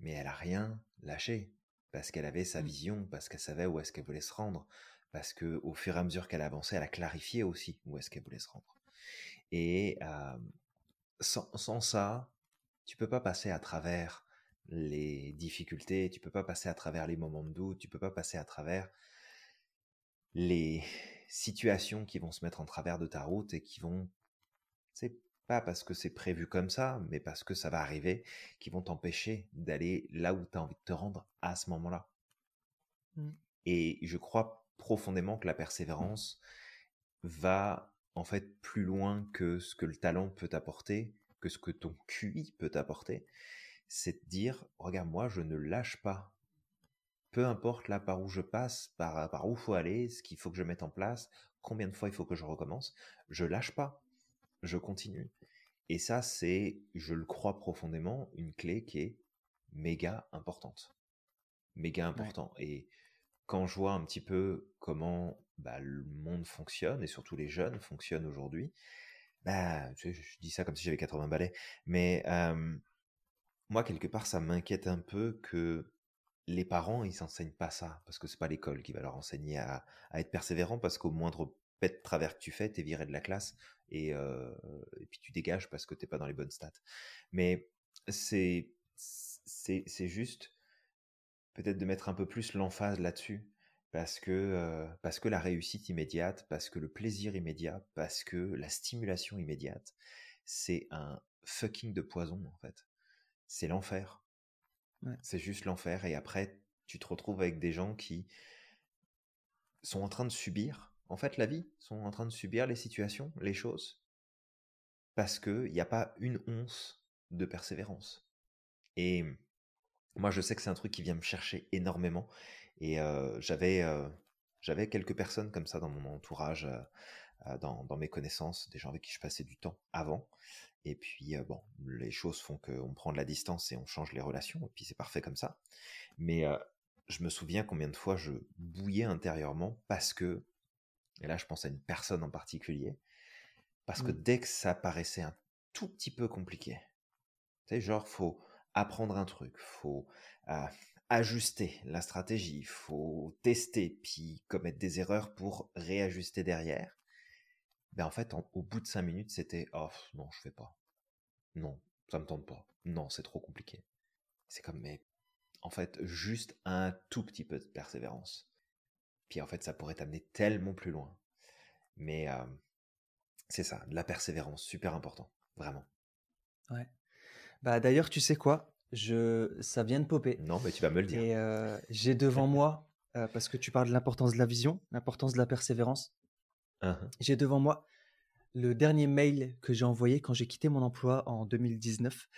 mais elle a rien lâché parce qu'elle avait sa mmh. vision, parce qu'elle savait où est-ce qu'elle voulait se rendre, parce que au fur et à mesure qu'elle avançait, elle a clarifié aussi où est-ce qu'elle voulait se rendre. Et euh, sans, ça, tu peux pas passer à travers les difficultés, tu peux pas passer à travers les moments de doute, tu peux pas passer à travers les situations qui vont se mettre en travers de ta route et qui vont, c'est pas parce que c'est prévu comme ça, mais parce que ça va arriver, qui vont t'empêcher d'aller là où tu as envie de te rendre à ce moment-là. Mmh. Et je crois profondément que la persévérance va en fait plus loin que ce que le talent peut t'apporter, que ce que ton QI peut t'apporter. C'est de dire, regarde, moi, je ne lâche pas. Peu importe là par où je passe, par, par où faut aller, ce qu'il faut que je mette en place, combien de fois il faut que je recommence, je lâche pas. Je continue. Et ça, c'est, je le crois profondément, une clé qui est méga importante. Méga important. Et quand je vois un petit peu comment bah, le monde fonctionne, et surtout les jeunes fonctionnent aujourd'hui, bah, je, dis ça comme si j'avais 80 balais, mais moi, quelque part, ça m'inquiète un peu que les parents, ils s'enseignent pas ça, parce que c'est pas l'école qui va leur enseigner à, être persévérant, parce qu'au moindre pet de travers que tu fais, t'es viré de la classe, et, et puis tu dégages parce que t'es pas dans les bonnes stats. Mais c'est, c'est juste peut-être de mettre un peu plus l'emphase là-dessus parce que, parce que la réussite immédiate, parce que le plaisir immédiat, parce que la stimulation immédiate, c'est un fucking de poison en fait. C'est l'enfer. C'est juste l'enfer et après tu te retrouves avec des gens qui sont en train de subir, en fait la vie, sont en train de subir les situations, les choses, parce qu'il n'y a pas une once de persévérance. Et moi, je sais que c'est un truc qui vient me chercher énormément. Et j'avais j'avais quelques personnes comme ça dans mon entourage, dans, dans, mes connaissances, des gens avec qui je passais du temps avant. Et puis, bon, les choses font qu'on prend de la distance et on change les relations, et puis c'est parfait comme ça. Mais je me souviens combien de fois je bouillais intérieurement parce que, et là je pense à une personne en particulier, parce que mmh. dès que ça paraissait un tout petit peu compliqué, tu sais, genre, faut apprendre un truc, faut ajuster la stratégie, faut tester, puis commettre des erreurs pour réajuster derrière. Ben en fait, au bout de cinq minutes, c'était oh non, je fais pas. Non, ça me tente pas. Non, c'est trop compliqué. C'est comme mais en fait juste un tout petit peu de persévérance. Puis en fait, ça pourrait t'amener tellement plus loin. Mais c'est ça, la persévérance, super important, vraiment. Ouais. Bah d'ailleurs, tu sais quoi? Je, ça vient de popper. Non, mais tu vas me le dire. Et j'ai devant moi, parce que tu parles de l'importance de la vision, l'importance de la persévérance. Hein. J'ai devant moi le dernier mail que j'ai envoyé quand j'ai quitté mon emploi en 2019.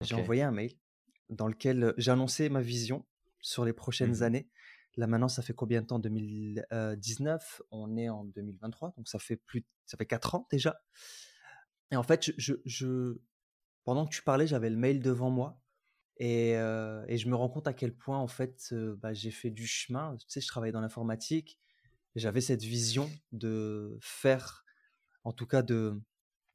J'ai envoyé un mail dans lequel j'ai annoncé ma vision sur les prochaines mmh années. Là maintenant, ça fait combien de temps? 2019 On est en 2023, donc ça fait plus, ça fait quatre ans déjà. Et en fait, je, je pendant que tu parlais, j'avais le mail devant moi et, et, je me rends compte à quel point, en fait, bah, j'ai fait du chemin. Tu sais, je travaillais dans l'informatique. J'avais cette vision de faire, en tout cas, de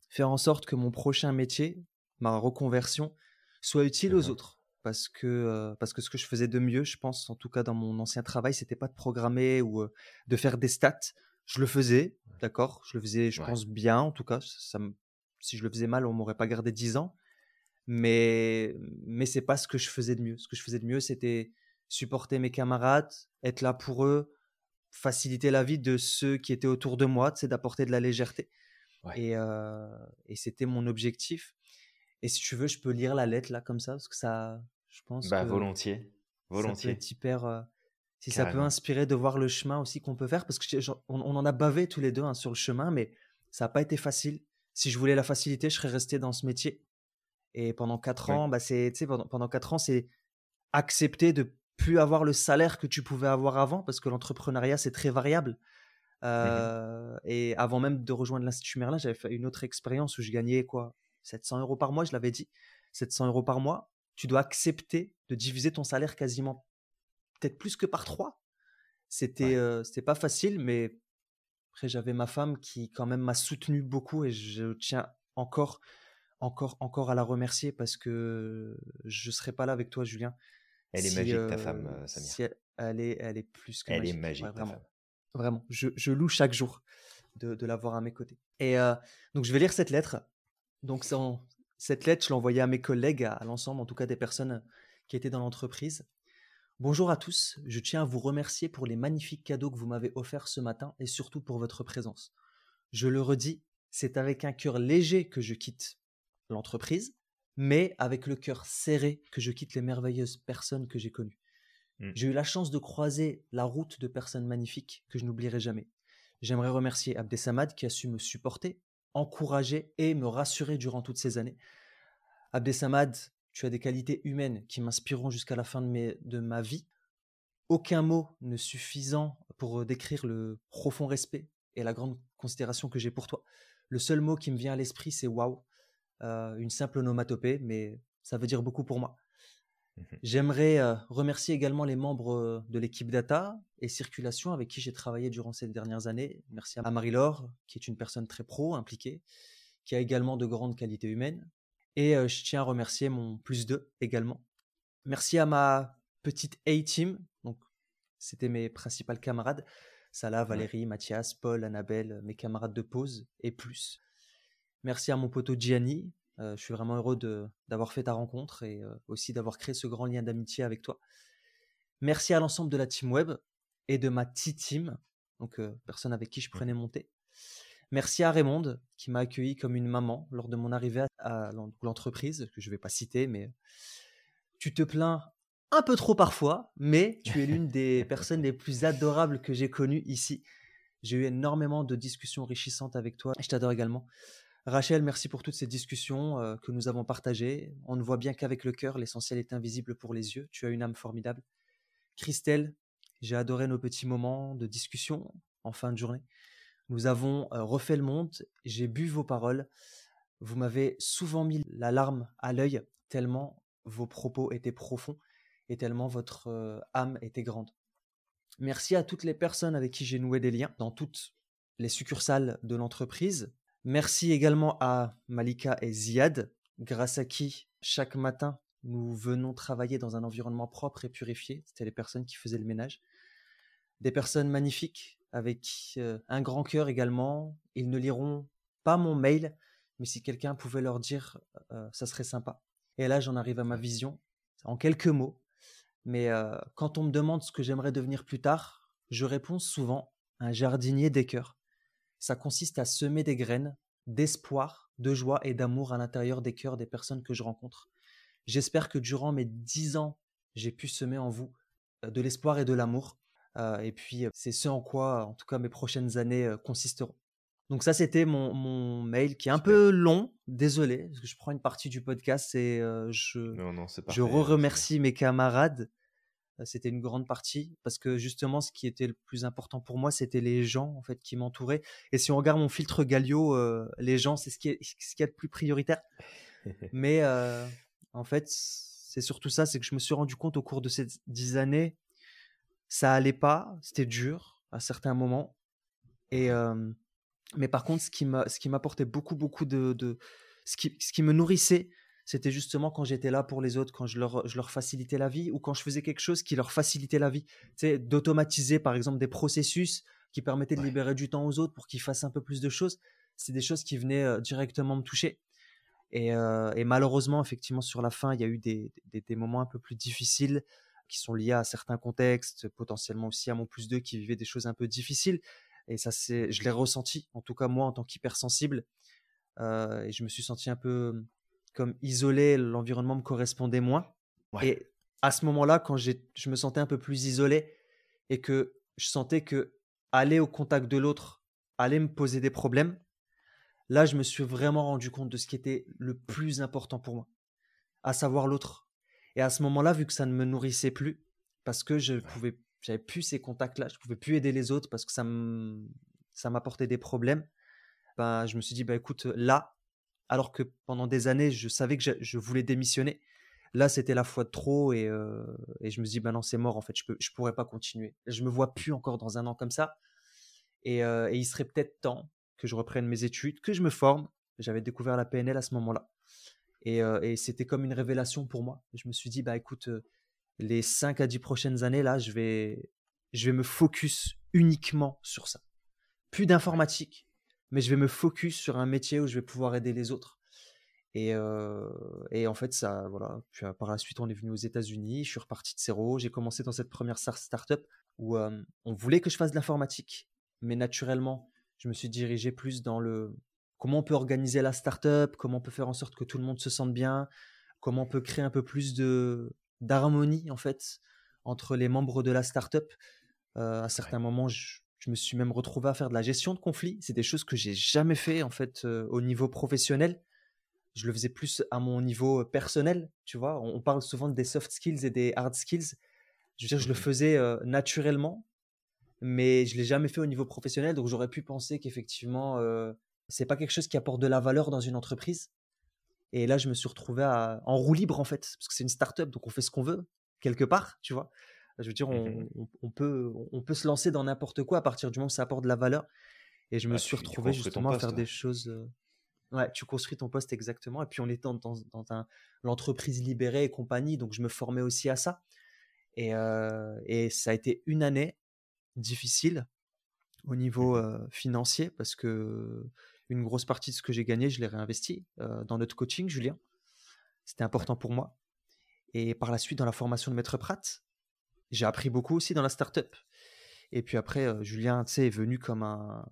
faire en sorte que mon prochain métier, ma reconversion, soit utile aux mmh autres. Parce que, parce que ce que je faisais de mieux, je pense, en tout cas dans mon ancien travail, c'était pas de programmer ou de faire des stats. Je le faisais, d'accord? Je le faisais, je pense, bien, en tout cas. Ça, si je le faisais mal, on m'aurait pas gardé 10 ans mais mais c'est pas ce que je faisais de mieux. Ce que je faisais de mieux, c'était supporter mes camarades, être là pour eux, faciliter la vie de ceux qui étaient autour de moi, c'est d'apporter de la légèreté. Et, euh, et c'était mon objectif. Et si tu veux, je peux lire la lettre là comme ça, parce que ça, je pense. Bah, volontiers. Volontiers. Ça hyper. Euh, si ça peut inspirer de voir le chemin aussi qu'on peut faire, parce que on, en a bavé tous les deux hein, sur le chemin, mais ça n'a pas été facile. Si je voulais la facilité, je serais resté dans ce métier. Et pendant quatre ans, bah c'est, pendant, pendant quatre ans, c'est accepter de plus avoir le salaire que tu pouvais avoir avant, parce que l'entrepreneuriat, c'est très variable. Mmh euh, et avant même de rejoindre l'Institut Merlin, j'avais fait une autre expérience où je gagnais quoi 700 euros par mois, je l'avais dit. 700 euros par mois, tu dois accepter de diviser ton salaire quasiment peut-être plus que par trois. C'était euh, c'était pas facile, mais après j'avais ma femme qui quand même m'a soutenu beaucoup et je tiens encore encore, encore à la remercier parce que je serais pas là avec toi, Julien. Elle est magique, ta femme, euh, Samir. elle, est, elle est plus que elle magique. est magique, vraiment. Vraiment, je, je, loue chaque jour de, de l'avoir à mes côtés. Et euh, donc, je vais lire cette lettre. Donc, cette lettre, je l'ai envoyée à mes collègues, à, l'ensemble, en tout cas des personnes qui étaient dans l'entreprise, Bonjour à tous, je tiens à vous remercier pour les magnifiques cadeaux que vous m'avez offerts ce matin et surtout pour votre présence. Je le redis, c'est avec un cœur léger que je quitte l'entreprise, mais avec le cœur serré que je quitte les merveilleuses personnes que j'ai connues. Mmh. J'ai eu la chance de croiser la route de personnes magnifiques que je n'oublierai jamais. J'aimerais remercier Abdesamad qui a su me supporter, encourager et me rassurer durant toutes ces années. Abdesamad, tu as des qualités humaines qui m'inspireront jusqu'à la fin de, mes- de ma vie. Aucun mot ne suffisant pour décrire le profond respect et la grande considération que j'ai pour toi. Le seul mot qui me vient à l'esprit, c'est waouh. Euh, une simple onomatopée, mais ça veut dire beaucoup pour moi. Mhm. J'aimerais euh, remercier également les membres euh, de l'équipe Data et Circulation avec qui j'ai travaillé durant ces dernières années. Merci à Marie-Laure, qui est une personne très pro, impliquée, qui a également de grandes qualités humaines. Et euh, je tiens à remercier mon plus 2 également. Merci à ma petite A-team, donc c'était mes principaux camarades. Salah, Valérie, Mathias, Paul, Annabelle, mes camarades de pause et plus. Merci à mon poteau Gianni. Euh, je suis vraiment heureux d'avoir fait ta rencontre et euh, aussi d'avoir créé ce grand lien d'amitié avec toi. Merci à l'ensemble de la team web et de ma T-team, donc euh, personne avec qui je prenais mon thé. Merci à Raymond qui m'a accueilli comme une maman lors de mon arrivée à à l'en- l'entreprise, que je ne vais pas citer, mais tu te plains un peu trop parfois, mais tu es l'une des personnes les plus adorables que j'ai connues ici. J'ai eu énormément de discussions enrichissantes avec toi. Je t'adore également. Rachel, merci pour toutes ces discussions euh, que nous avons partagées. On ne voit bien qu'avec le cœur, l'essentiel est invisible pour les yeux. Tu as une âme formidable. Christelle, j'ai adoré nos petits moments de discussion en fin de journée. Nous avons euh, refait le monde. J'ai bu vos paroles. Vous m'avez souvent mis la larme à l'œil tellement vos propos étaient profonds et tellement votre euh, âme était grande. Merci à toutes les personnes avec qui j'ai noué des liens dans toutes les succursales de l'entreprise. Merci également à Malika et Ziad, grâce à qui chaque matin nous venons travailler dans un environnement propre et purifié. C'était les personnes qui faisaient le ménage. Des personnes magnifiques avec euh, un grand cœur également. Ils ne liront pas mon mail, mais si quelqu'un pouvait leur dire, euh, ça serait sympa. Et là, j'en arrive à ma vision, en quelques mots. Mais euh, quand on me demande ce que j'aimerais devenir plus tard, je réponds souvent un jardinier des cœurs. Ça consiste à semer des graines d'espoir, de joie et d'amour à l'intérieur des cœurs des personnes que je rencontre. J'espère que durant mes dix ans, j'ai pu semer en vous euh, de l'espoir et de l'amour. Euh, et puis, euh, c'est ce en quoi, en tout cas, mes prochaines années euh, consisteront. Donc ça, c'était mon, mon mail qui est un Super. peu long. Désolé, parce que je prends une partie du podcast et euh, je, Non, non, c'est je hein, remercie mes camarades. C'était une grande partie parce que justement, ce qui était le plus important pour moi, c'était les gens en fait qui m'entouraient. Et si on regarde mon filtre Galio, euh, les gens, c'est ce qui est ce qui est le plus prioritaire. Mais euh, en fait, c'est surtout ça, c'est que je me suis rendu compte au cours de ces dix années, ça allait pas, c'était dur à certains moments. Et euh, mais par contre, ce qui m'a, ce qui m'apportait beaucoup, beaucoup de, de ce qui, ce qui me nourrissait, c'était justement quand j'étais là pour les autres, quand je leur, je leur facilitais la vie ou quand je faisais quelque chose qui leur facilitait la vie. Tu sais, d'automatiser par exemple des processus qui permettaient de Ouais. libérer du temps aux autres pour qu'ils fassent un peu plus de choses. C'est des choses qui venaient euh, directement me toucher. Et, euh, et malheureusement, effectivement, sur la fin, il y a eu des, des, des moments un peu plus difficiles qui sont liés à certains contextes, potentiellement aussi à mon plus 2 qui vivait des choses un peu difficiles. Et ça, c'est, je l'ai ressenti, en tout cas moi, en tant qu'hypersensible. Euh, et je me suis senti un peu comme isolé, l'environnement me correspondait moins. Ouais. Et à ce moment-là, quand je me sentais un peu plus isolé et que je sentais que aller au contact de l'autre allait me poser des problèmes, là, je me suis vraiment rendu compte de ce qui était le plus important pour moi, à savoir l'autre. Et à ce moment-là, vu que ça ne me nourrissait plus, parce que je pouvais, j'avais plus ces contacts-là, je pouvais plus aider les autres parce que ça me, ça m'apportait des problèmes. Ben, je me suis dit, bah écoute, là, alors que pendant des années, je savais que je, voulais démissionner, là, c'était la fois de trop et, euh, je me dit, bah non, c'est mort en fait, je je pourrais pas continuer. Je me vois plus encore dans un an comme ça. Et, euh, et il serait peut-être temps que je reprenne mes études, que je me forme. J'avais découvert la PNL à ce moment-là. Et, euh, et c'était comme une révélation pour moi. Je me suis dit, bah écoute, les 5 à 10 prochaines années, là, je vais, je vais me focus uniquement sur ça. Plus d'informatique, mais je vais me focus sur un métier où je vais pouvoir aider les autres. Et, et, en fait, ça, voilà. Puis par la suite, on est venu aux États-Unis. Je suis reparti de zéro. J'ai commencé dans cette première startup où on voulait que je fasse de l'informatique, mais naturellement, je me suis dirigé plus dans le comment on peut organiser la startup, comment on peut faire en sorte que tout le monde se sente bien, comment on peut créer un peu plus de d'harmonie en fait entre les membres de la startup. Euh, à certains moments, je, me suis même retrouvé à faire de la gestion de conflits. C'est des choses que j'ai jamais fait en fait au niveau professionnel je le faisais plus à mon niveau personnel, tu vois. On, parle souvent des soft skills et des hard skills. Je veux dire, je le mmh faisais naturellement, mais je l'ai jamais fait au niveau professionnel. Donc, j'aurais pu penser qu'effectivement, euh, c'est pas quelque chose qui apporte de la valeur dans une entreprise. Et là, je me suis retrouvé en roue libre, en fait, parce que c'est une start-up, donc on fait ce qu'on veut, quelque part, tu vois. Je veux dire, mmh on, peut, on peut se lancer dans n'importe quoi à partir du moment où ça apporte de la valeur. Et je me suis retrouvé justement à faire des choses. Ouais, tu construis ton poste exactement. Et puis on était dans, dans, un, l'entreprise libérée et compagnie, donc je me formais aussi à ça. Et, et ça a été une année difficile au niveau mmh financier parce que une grosse partie de ce que j'ai gagné, je l'ai réinvesti dans notre coaching, Julien. C'était important pour moi. Et par la suite, dans la formation de Maître Pratt, j'ai appris beaucoup aussi dans la startup. Et puis après, Julien, tu sais, est venu comme un,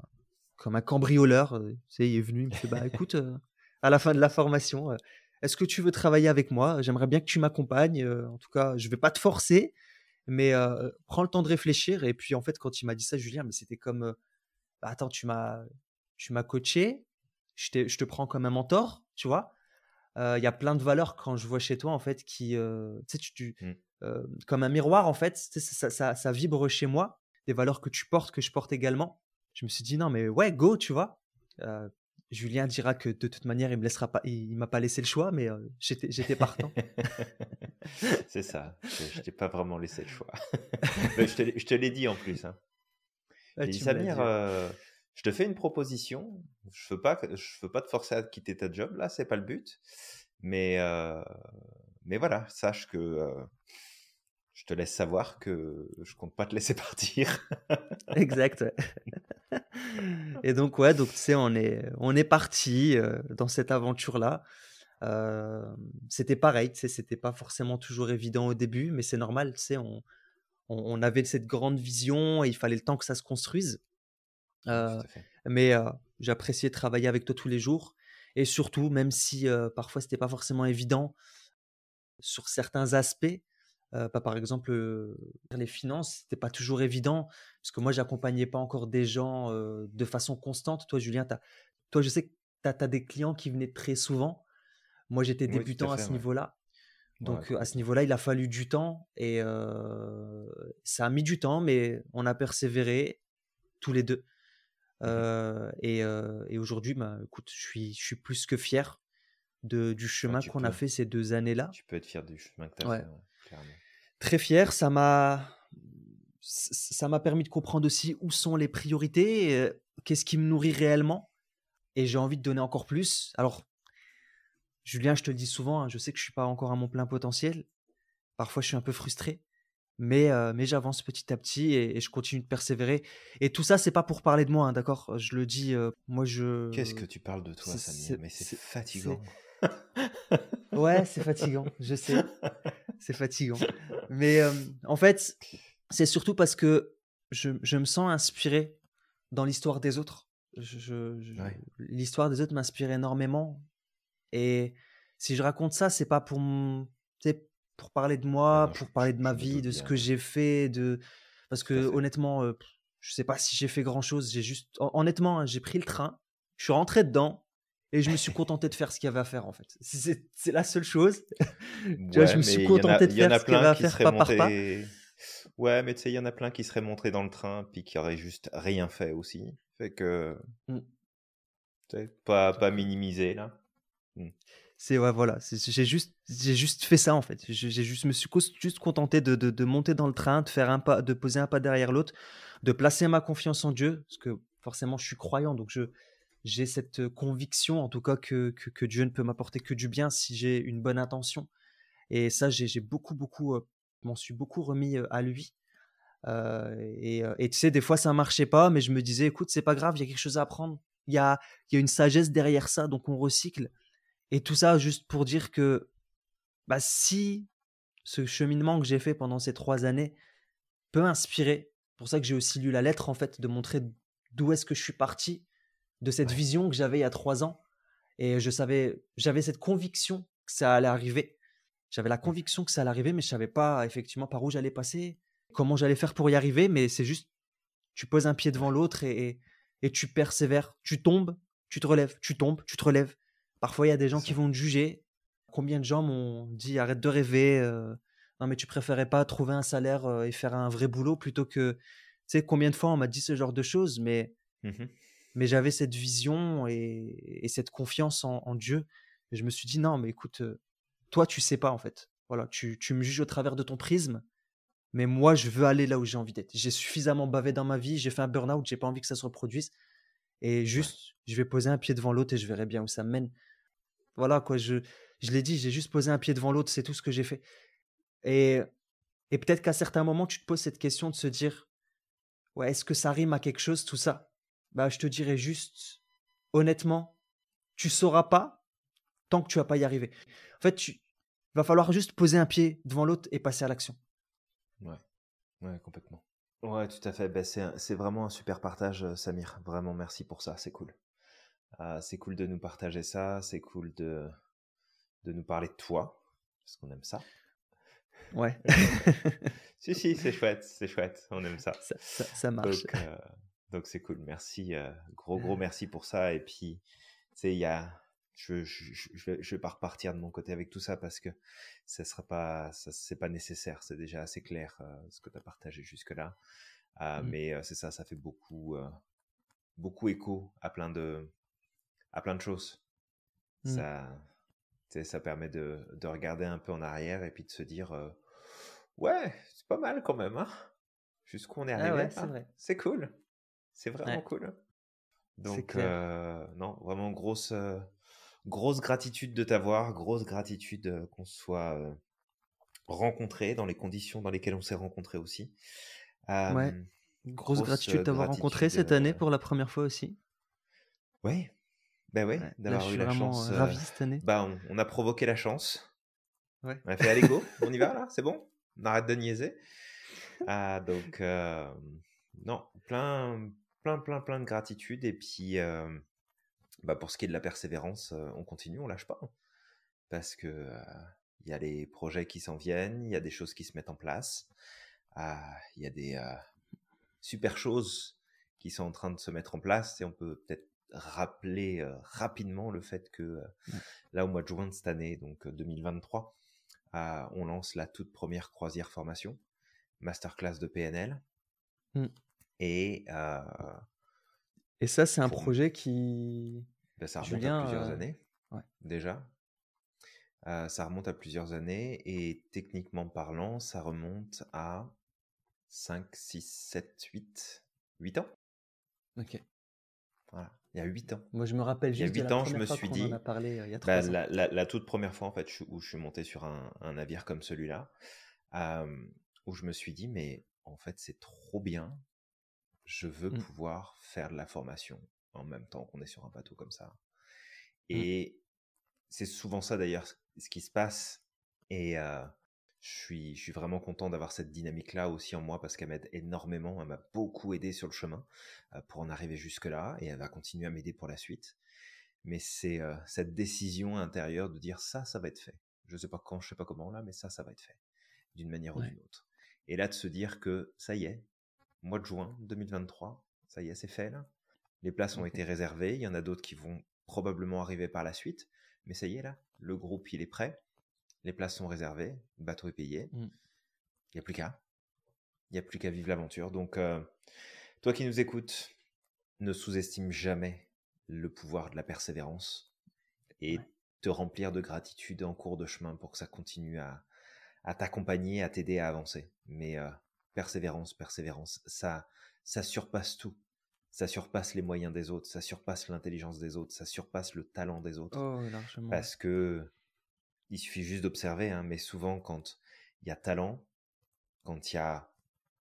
comme un cambrioleur. Euh, tu il est venu, il me fait bah écoute, euh, à la fin de la formation, euh, est-ce que tu veux travailler avec moi? J'aimerais bien que tu m'accompagnes. en tout cas, je vais pas te forcer, mais prends le temps de réfléchir. Et puis en fait, quand il m'a dit ça, Julien, mais c'était comme bah, attends, tu m'as tu coaché, je, je te prends comme un mentor, tu vois? Il y a plein de valeurs quand je vois chez toi en fait qui, tu sais, tu, mmh. comme un miroir en fait, ça, ça, ça, vibre chez moi, des valeurs que tu portes, que je porte également. Je me suis dit non mais ouais go tu vois. Euh, Julien dira que de toute manière il me laissera pas il, m'a pas laissé le choix mais euh, j'étais j'étais partant. C'est ça je t'ai pas vraiment laissé le choix. Je te, l'ai dit en plus hein. dit, Samir euh, je te fais une proposition. Je veux pas je veux pas te forcer à quitter ta job là c'est pas le but. Mais mais voilà sache que je te laisse savoir que je compte pas te laisser partir. exact. Et donc ouais, donc tu sais, on est on est parti euh, dans cette aventure là. Euh, c'était pareil, tu sais, c'était pas forcément toujours évident au début, mais c'est normal, tu sais, on, on, avait cette grande vision et il fallait le temps que ça se construise. Euh, mais j'appréciais travailler avec toi tous les jours et surtout, même si parfois c'était pas forcément évident sur certains aspects, par exemple, les finances, c'était pas toujours évident, parce que moi, j'accompagnais pas encore des gens de façon constante. Toi, Julien, toi, je sais que tu as, des clients qui venaient très souvent. Moi, j'étais débutant à, ce niveau-là. Donc, à ce niveau-là, il a fallu du temps et ça a mis du temps, mais on a persévéré tous les deux. Mmh et, aujourd'hui, bah, écoute, je suis, je suis plus que fier de, du chemin qu'on a fait ces deux années-là. Tu peux être fier du chemin que tu as fait. Très fier, ça m'a ça m'a permis de comprendre aussi où sont les priorités, euh, qu'est-ce qui me nourrit réellement, et j'ai envie de donner encore plus. Alors, Julien, je te le dis souvent, hein, je sais que je suis pas encore à mon plein potentiel. Parfois, je suis un peu frustré, mais euh, mais j'avance petit à petit et, je continue de persévérer. Et tout ça, c'est pas pour parler de moi, hein, d'accord? Je le dis, euh, moi je. Qu'est-ce que tu parles de toi, Samir? Mais c'est fatigant. ouais, c'est fatigant, je sais. C'est fatigant. Mais euh, en fait, c'est surtout parce que je, je, me sens inspiré dans l'histoire des autres. Je, L'histoire des autres m'inspire énormément. Et si je raconte ça, c'est pas pour, pour parler de moi, pour parler de ma vie, de ce que j'ai fait, de parce que honnêtement, euh, je sais pas si j'ai fait grand chose. J'ai juste, honnêtement, hein, j'ai pris le train, je suis rentré dedans, et je me suis contenté de faire ce qu'il y avait à faire en fait. C'est la seule chose. tu vois, je me suis contenté de faire ce qu'il y avait à faire pas par pas. Ouais, mais tu sais, il y en a plein qui seraient montrés dans le train puis qui auraient juste rien fait aussi. Fait que. Sais, pas, pas minimiser là. Mmh. C'est ouais, voilà. J'ai juste, j'ai juste fait ça en fait. J'ai juste, me suis juste contenté de, de, de, monter dans le train, de faire un pas, de poser un pas derrière l'autre, de placer ma confiance en Dieu, parce que forcément je suis croyant, donc je, j'ai cette conviction, en tout cas, que, que, Dieu ne peut m'apporter que du bien si j'ai une bonne intention. Et ça, j'ai beaucoup, beaucoup, m'en suis beaucoup remis à lui. et, tu sais, des fois, ça marchait pas, mais je me disais, écoute, c'est pas grave, il y a quelque chose à apprendre. Il y a, y a une sagesse derrière ça, donc on recycle. Et tout ça juste pour dire que bah, si ce cheminement que j'ai fait pendant ces trois années peut inspirer, pour ça que j'ai aussi lu la lettre en fait, de montrer d'où est-ce que je suis parti, de cette vision que j'avais il y a trois ans. Et je savais, j'avais cette conviction que ça allait arriver. J'avais la conviction que ça allait arriver, mais je savais pas effectivement par où j'allais passer, comment j'allais faire pour y arriver. Mais c'est juste, tu poses un pied devant l'autre et, et, tu persévères. Tu tombes, tu te relèves, tu tombes, tu te relèves. Parfois, il y a des gens qui vont te juger. Combien de gens m'ont dit arrête de rêver, euh, non mais tu préférais pas trouver un salaire euh, et faire un vrai boulot plutôt que, tu sais, combien de fois on m'a dit ce genre de choses, mais mmh mais j'avais cette vision et, cette confiance en, Dieu. Et je me suis dit, non, mais écoute, euh, toi, tu sais pas en fait. Voilà, tu, tu me juges au travers de ton prisme, mais moi, je veux aller là où j'ai envie d'être. J'ai suffisamment bavé dans ma vie, j'ai fait un burn-out, j'ai pas envie que ça se reproduise. Et juste, je vais poser un pied devant l'autre et je verrai bien où ça me mène. Voilà, quoi, je, je l'ai dit, j'ai juste posé un pied devant l'autre, c'est tout ce que j'ai fait. Et, et peut-être qu'à certains moments, tu te poses cette question de se dire, ouais, est-ce que ça rime à quelque chose, tout ça? Bah, je te dirais juste, honnêtement, tu sauras pas tant que tu vas pas y arriver. En fait, tu va falloir juste poser un pied devant l'autre et passer à l'action. Ouais, ouais, complètement. Ouais, tout à fait. Ben, c'est vraiment un super partage, euh, Samir. Vraiment, merci pour ça. C'est cool. Euh, c'est cool de nous partager ça. C'est cool de, de nous parler de toi, parce qu'on aime ça. Ouais. si, si, c'est chouette. C'est chouette. On aime ça. Ça, ça, marche. Euh, donc c'est cool, merci, euh, gros gros merci pour ça. Et puis, tu sais, il y a, je, je, je, vais, je vais pas repartir de mon côté avec tout ça parce que ça sera pas, ça c'est pas nécessaire. C'est déjà assez clair euh, ce que tu as partagé jusque là. Euh, mmh. Mais c'est ça, ça fait beaucoup, beaucoup écho à plein de, à plein de choses. Mmh. Ça, ça permet de, de, regarder un peu en arrière et puis de se dire, ouais, c'est pas mal quand même, hein jusqu'où on est ah arrivé. c'est cool. C'est vraiment cool. Donc, euh, non, vraiment grosse, euh, grosse gratitude de t'avoir, grosse gratitude euh, qu'on soit rencontrés dans les conditions dans lesquelles on s'est rencontrés aussi. ouais. Grosse, gratitude de t'avoir rencontré cette année pour la première fois aussi. Ouais. Ben ouais, d'avoir eu la chance. ravi cette année. Bah, on, a provoqué la chance. Ouais. On a fait allez go, on y va là, c'est bon On arrête de niaiser. Ah, donc, non, plein, plein, plein, plein de gratitude. Et puis, bah pour ce qui est de la persévérance, on continue, on lâche pas. Hein. Parce que il y a les projets qui s'en viennent, il y a des choses qui se mettent en place, ah, il y a des super choses qui sont en train de se mettre en place. Et on peut peut-être rappeler rapidement le fait que là, au mois de juin de cette année, donc 2023, ah, on lance la toute première croisière formation, masterclass de PNL. Mmh. Et, et ça, c'est un projet qui. Ben, ça remonte à plusieurs années, déjà. ça remonte à plusieurs années et techniquement parlant, ça remonte à 5, 6, 7, 8, 8 ans. Ok. Voilà, il y a 8 ans. Moi, je me rappelle juste. Il y a 8 ans, je me suis dit. a parlé, il y a bah, la, la, la, toute première fois, en fait, où je suis monté sur un, un navire comme celui-là, où je me suis dit, mais en fait, c'est trop bien je veux mmh. pouvoir faire de la formation en même temps qu'on est sur un bateau comme ça. Mmh. Et c'est souvent ça d'ailleurs ce qui se passe. Et je, suis, je suis vraiment content d'avoir cette dynamique-là aussi en moi parce qu'elle m'aide énormément. Elle m'a beaucoup aidé sur le chemin pour en arriver jusque-là et elle va continuer à m'aider pour la suite. Mais c'est cette décision intérieure de dire ça, ça va être fait. Je ne sais pas quand, je ne sais pas comment là, mais ça, ça va être fait d'une manière ou d'une autre. Et là, de se dire que ça y est, mois de juin 2023. Ça y est, c'est fait là. Les places ont été réservées. Il y en a d'autres qui vont probablement arriver par la suite. Mais ça y est là, le groupe il est prêt. Les places sont réservées. Le bateau est payé. Mmh. Il n'y a plus qu'à. Il n'y a plus qu'à vivre l'aventure. Donc, euh, toi qui nous écoutes, ne sous-estime jamais le pouvoir de la persévérance et te remplir de gratitude en cours de chemin pour que ça continue à, t'accompagner, à t'aider à avancer. Mais euh, persévérance, persévérance, ça, ça surpasse tout. Ça surpasse les moyens des autres, ça surpasse l'intelligence des autres, ça surpasse le talent des autres. Oh, Parce que il suffit juste d'observer, hein, mais souvent quand il y a talent, quand il y a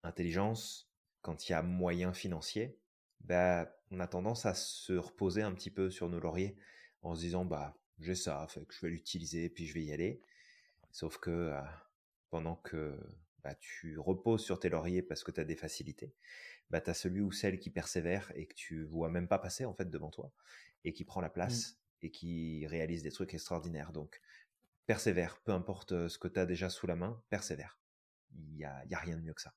intelligence, quand il y a moyens financiers, bah, on a tendance à se reposer un petit peu sur nos lauriers en se disant bah j'ai ça, fait que je vais l'utiliser, puis je vais y aller. Sauf que euh, pendant que bah, tu reposes sur tes lauriers parce que tu as des facilités, bah, tu as celui ou celle qui persévère et que tu vois même pas passer en fait devant toi et qui prend la mmh. place et qui réalise des trucs extraordinaires. Donc, persévère, peu importe ce que tu as déjà sous la main, persévère. Il n'y a, y a rien de mieux que ça.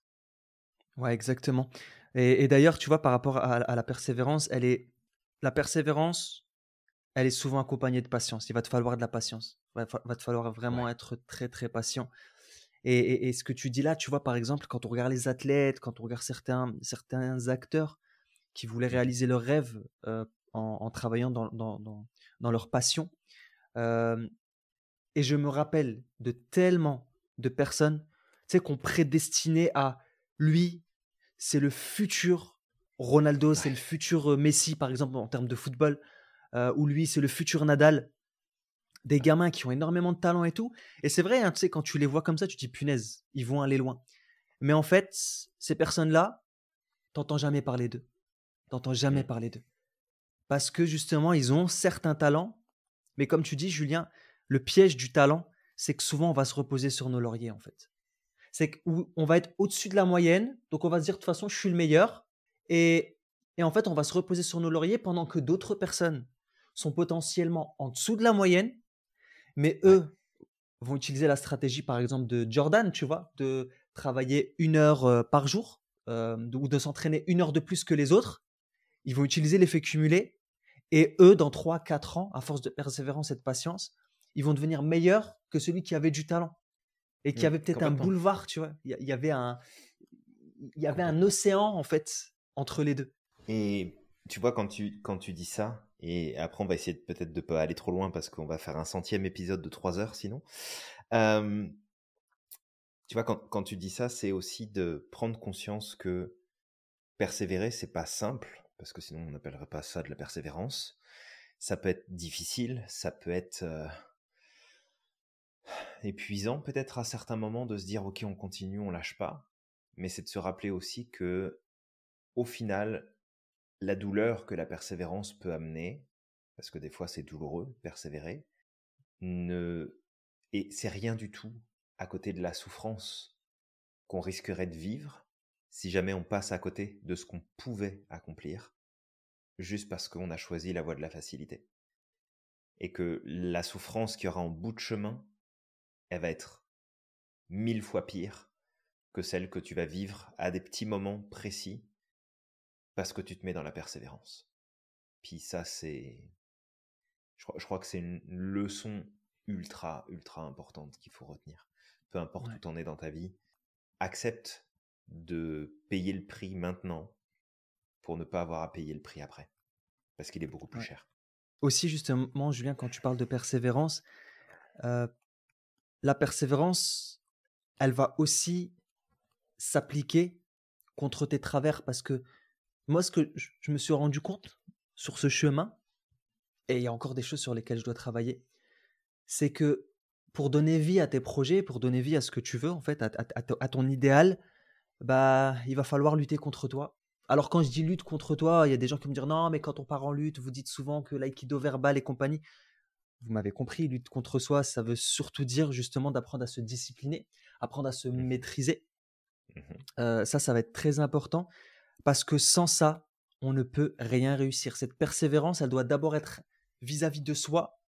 Ouais, exactement. Et, d'ailleurs, tu vois, par rapport à, la persévérance, elle est, la persévérance, elle est souvent accompagnée de patience. Il va te falloir de la patience. Il va, te falloir vraiment être très, très patient. Et, ce que tu dis là, tu vois, par exemple, quand on regarde les athlètes, quand on regarde certains, certains acteurs qui voulaient mmh réaliser leurs rêves en, travaillant dans, dans, dans, leur passion, et je me rappelle de tellement de personnes, tu sais, qu'on prédestinait à lui, c'est le futur Ronaldo, c'est le futur Messi, par exemple, en termes de football, ou lui, c'est le futur Nadal. Des gamins qui ont énormément de talent et tout. Et c'est vrai, hein, tu sais, quand tu les vois comme ça, tu te dis, punaise, ils vont aller loin. Mais en fait, ces personnes-là, t'entends jamais parler d'eux. T'entends jamais mmh. parler d'eux. Parce que justement, ils ont certains talents. Mais comme tu dis, Julien, le piège du talent, c'est que souvent, on va se reposer sur nos lauriers, en fait c'est qu'on va être au-dessus de la moyenne. Donc, on va se dire, de toute façon, je suis le meilleur. Et, en fait, on va se reposer sur nos lauriers pendant que d'autres personnes sont potentiellement en dessous de la moyenne. Mais eux vont utiliser la stratégie, par exemple, de Jordan, tu vois, de travailler une heure euh, par jour euh, ou de s'entraîner une heure de plus que les autres. Ils vont utiliser l'effet cumulé. Et eux, dans 3-4 ans, à force de persévérance et de patience, ils vont devenir meilleurs que celui qui avait du talent et qu'il y mmh, avait peut-être un boulevard, tu vois. Il y, avait un, il y avait un océan en fait entre les deux. Et tu vois quand tu quand tu dis ça, et après on va essayer peut-être de pas aller trop loin parce qu'on va faire un centième épisode de trois heures sinon. tu vois quand, quand tu dis ça, c'est aussi de prendre conscience que persévérer c'est pas simple parce que sinon on n'appellerait pas ça de la persévérance. Ça peut être difficile, ça peut être épuisant peut-être à certains moments de se dire ok on continue, on lâche pas, mais c'est de se rappeler aussi que au final la douleur que la persévérance peut amener, parce que des fois c'est douloureux persévérer, ne et c'est rien du tout à côté de la souffrance qu'on risquerait de vivre si jamais on passe à côté de ce qu'on pouvait accomplir juste parce qu'on a choisi la voie de la facilité. Et que la souffrance qu'il y aura en bout de chemin elle va être mille fois pire que celle que tu vas vivre à des petits moments précis parce que tu te mets dans la persévérance. Puis ça, c'est... Je crois, que c'est une leçon ultra, ultra importante qu'il faut retenir. Peu importe où tu en es dans ta vie, accepte de payer le prix maintenant pour ne pas avoir à payer le prix après. Parce qu'il est beaucoup plus cher. Aussi, justement, Julien, quand tu parles de persévérance, euh, la persévérance, elle va aussi s'appliquer contre tes travers parce que moi, ce que je me suis rendu compte sur ce chemin, et il y a encore des choses sur lesquelles je dois travailler, c'est que pour donner vie à tes projets, pour donner vie à ce que tu veux, en fait, à, ton idéal, bah, il va falloir lutter contre toi. Alors quand je dis lutte contre toi, il y a des gens qui me disent non, mais quand on part en lutte, vous dites souvent que l'aïkido verbal et compagnie vous m'avez compris, lutte contre soi, ça veut surtout dire justement d'apprendre à se discipliner, apprendre à se mmh maîtriser. Mmh ça, ça va être très important parce que sans ça, on ne peut rien réussir. Cette persévérance, elle doit d'abord être vis-à-vis de soi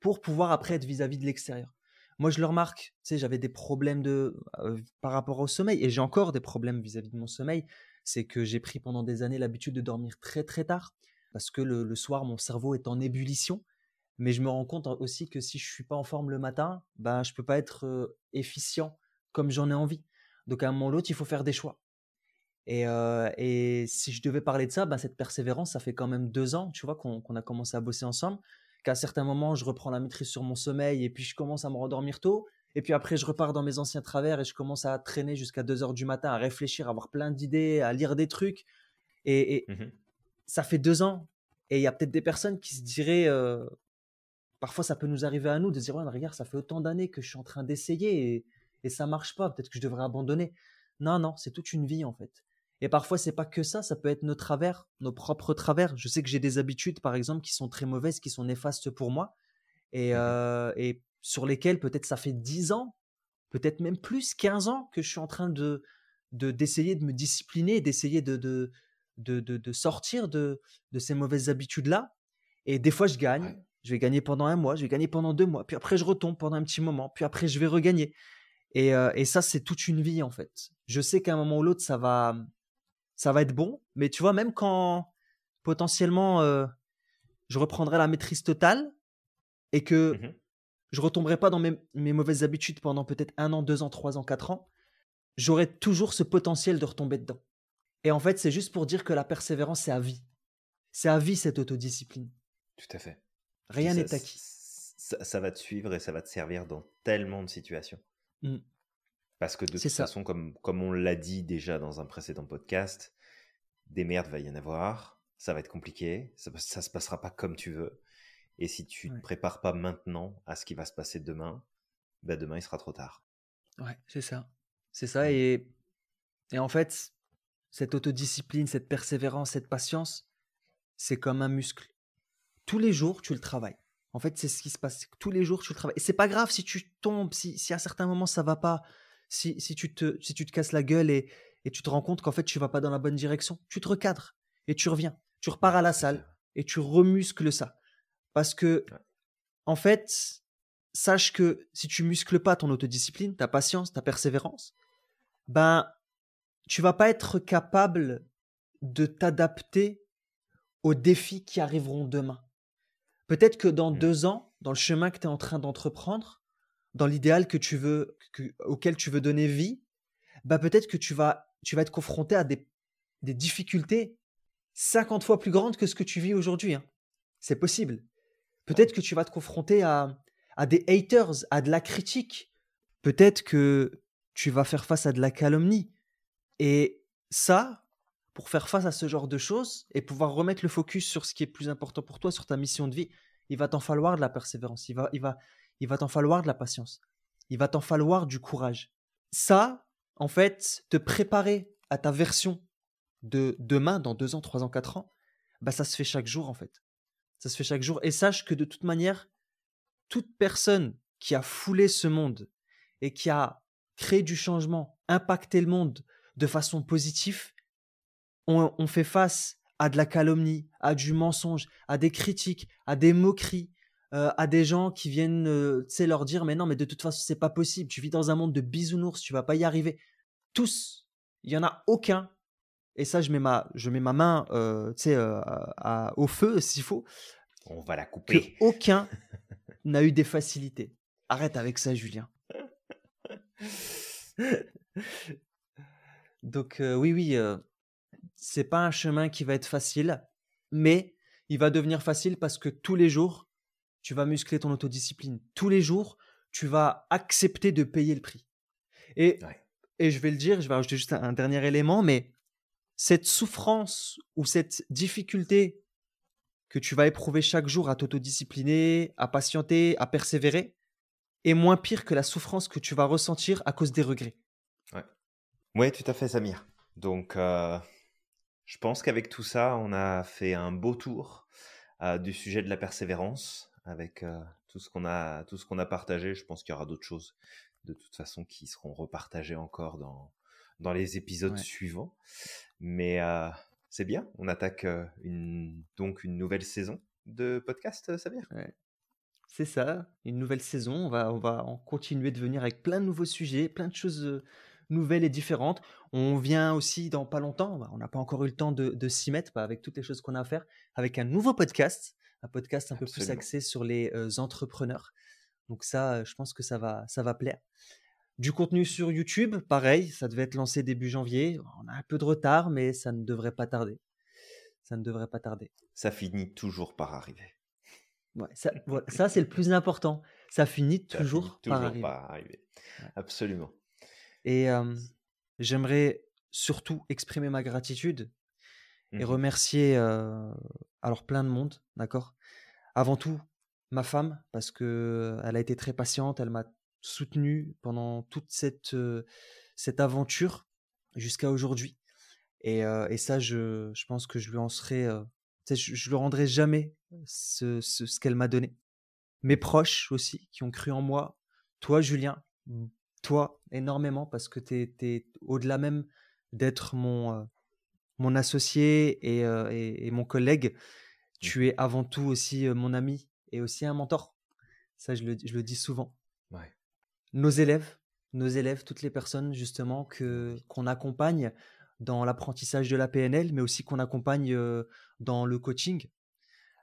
pour pouvoir après être vis-à-vis de l'extérieur. Moi, je le remarque, tu sais, j'avais des problèmes de, par rapport au sommeil et j'ai encore des problèmes vis-à-vis de mon sommeil. C'est que j'ai pris pendant des années l'habitude de dormir très très tard parce que le soir, mon cerveau est en ébullition mais je me rends compte aussi que si je suis pas en forme le matin, bah, je peux pas être efficient comme j'en ai envie. Donc à un moment ou l'autre, il faut faire des choix. Et, et, si je devais parler de ça, bah, cette persévérance, ça fait quand même deux ans, tu vois, qu'on a commencé à bosser ensemble. Qu'à certains moments, je reprends la maîtrise sur mon sommeil et puis je commence à me rendormir tôt. Et puis après, je repars dans mes anciens travers et je commence à traîner jusqu'à 2 heures du matin, à réfléchir, à avoir plein d'idées, à lire des trucs. Et, mmh ça fait deux ans. Et il y a peut-être des personnes qui se diraient, parfois ça peut nous arriver à nous de dire ouais, regarde, ça fait autant d'années que je suis en train d'essayer et, et ça marche pas, peut-être que je devrais abandonner. Non, non, c'est toute une vie en fait. Et parfois c'est pas que ça, ça peut être nos travers, nos propres travers. Je sais que j'ai des habitudes par exemple qui sont très mauvaises, qui sont néfastes pour moi. et, Mmh et sur lesquels peut-être ça fait 10 ans, peut-être même plus, 15 ans que je suis en train de d'essayer de, me discipliner, d'essayer de, de, de, de, sortir de, de ces mauvaises habitudes-là. Et des fois, je gagne. Je vais gagner pendant un mois, je vais gagner pendant deux mois, puis après, je retombe pendant un petit moment, puis après, je vais regagner. Et, et ça, c'est toute une vie, en fait. Je sais qu'à un moment ou l'autre, ça va, ça va être bon, mais tu vois, même quand potentiellement je reprendrai la maîtrise totale et que mmh je retomberai pas dans mes, mes mauvaises habitudes pendant peut-être un an, deux ans, trois ans, quatre ans, j'aurai toujours ce potentiel de retomber dedans. Et en fait, c'est juste pour dire que la persévérance, c'est à vie. C'est à vie cette autodiscipline. Tout à fait. Rien n'est acquis. Ça, va te suivre et ça va te servir dans tellement de situations. Mmh. Parce que de toute façon, comme, comme on l'a dit déjà dans un précédent podcast, des merdes va y en avoir, ça va être compliqué, ça, ne se passera pas comme tu veux. Et si tu ne te prépares pas maintenant à ce qui va se passer demain, bah demain il sera trop tard. Ouais, c'est ça. C'est ça. Mmh. Et, et en fait, cette autodiscipline, cette persévérance, cette patience, c'est comme un muscle. Tous les jours, tu le travailles. En fait, c'est ce qui se passe. Tous les jours, tu le travailles. Et c'est pas grave si tu tombes, si, si à certains moments ça va pas, si, si, tu te, si tu te casses la gueule et, et tu te rends compte qu'en fait tu vas pas dans la bonne direction, tu te recadres et tu reviens. Tu repars à la salle et tu remuscles ça. Parce que, en fait, sache que si tu muscles pas ton autodiscipline, ta patience, ta persévérance, ben, tu vas pas être capable de t'adapter aux défis qui arriveront demain. Peut-être que dans mmh. deux ans, dans le chemin que tu es en train d'entreprendre, dans l'idéal que tu veux, auquel tu veux donner vie, bah peut-être que tu vas, tu vas être confronté à des, des difficultés 50 fois plus grandes que ce que tu vis aujourd'hui. Hein. C'est possible. Peut-être que tu vas te confronter à, à des haters, à de la critique. Peut-être que tu vas faire face à de la calomnie. Et ça, pour faire face à ce genre de choses et pouvoir remettre le focus sur ce qui est plus important pour toi, sur ta mission de vie, il va t'en falloir de la persévérance, il va, il va, il va t'en falloir de la patience, il va t'en falloir du courage. Ça, en fait, te préparer à ta version de demain, dans deux ans, trois ans, quatre ans, bah ça se fait chaque jour en fait. Ça se fait chaque jour. Et sache que de toute manière, toute personne qui a foulé ce monde et qui a créé du changement, impacté le monde de façon positive, on, fait face à de la calomnie, à du mensonge, à des critiques, à des moqueries, euh, à des gens qui viennent euh, leur dire mais non mais de toute façon c'est pas possible. Tu vis dans un monde de bisounours tu vas pas y arriver. Tous il y en a aucun et ça je mets ma je mets ma main euh, euh au feu s'il faut on va la couper. que aucun n'a eu des facilités. Arrête avec ça Julien. Donc oui oui c'est pas un chemin qui va être facile, mais il va devenir facile parce que tous les jours, tu vas muscler ton autodiscipline. Tous les jours, tu vas accepter de payer le prix. Et, et je vais le dire, je vais rajouter juste un, dernier élément, mais cette souffrance ou cette difficulté que tu vas éprouver chaque jour à t'autodiscipliner, à patienter, à persévérer, est moins pire que la souffrance que tu vas ressentir à cause des regrets. Ouais, ouais tout à fait, Samir. Donc, euh, je pense qu'avec tout ça, on a fait un beau tour euh, du sujet de la persévérance avec euh, tout ce qu'on a, tout ce qu'on a partagé. Je pense qu'il y aura d'autres choses de toute façon qui seront repartagées encore dans dans les épisodes suivants. Mais euh, c'est bien. On attaque une, donc une nouvelle saison de podcast, Samir. Ouais. C'est ça, une nouvelle saison. On va, on va en continuer de venir avec plein de nouveaux sujets, plein de choses nouvelles et différentes. On vient aussi dans pas longtemps, on n'a pas encore eu le temps de, s'y mettre bah, avec toutes les choses qu'on a à faire, avec un nouveau podcast, un podcast un peu plus axé sur les entrepreneurs. Donc ça, je pense que ça va, ça va plaire. Du contenu sur YouTube, pareil, ça devait être lancé début janvier. On a un peu de retard, mais ça ne devrait pas tarder. Ça ne devrait pas tarder. Ça finit toujours par arriver. Ouais, ça, ça c'est le plus important. Ça finit toujours, par arriver. Absolument. Et j'aimerais surtout exprimer ma gratitude et mmh remercier alors plein de monde, d'accord? Avant tout, ma femme, parce que elle a été très patiente, elle m'a soutenu pendant toute cette, cette aventure jusqu'à aujourd'hui. Et, et, ça, je, je, pense que je lui en serai, je, je lui rendrai jamais ce, ce, ce qu'elle m'a donné. mes proches aussi qui ont cru en moi. Toi, Julien, toi, énormément, parce que tu es, au-delà même d'être mon, mon associé et, et, mon collègue, mmh. tu es avant tout aussi mon ami et aussi un mentor. Ça, je le, je le dis souvent. Nos élèves, nos élèves, toutes les personnes justement que qu'on accompagne dans l'apprentissage de la PNL, mais aussi qu'on accompagne dans le coaching.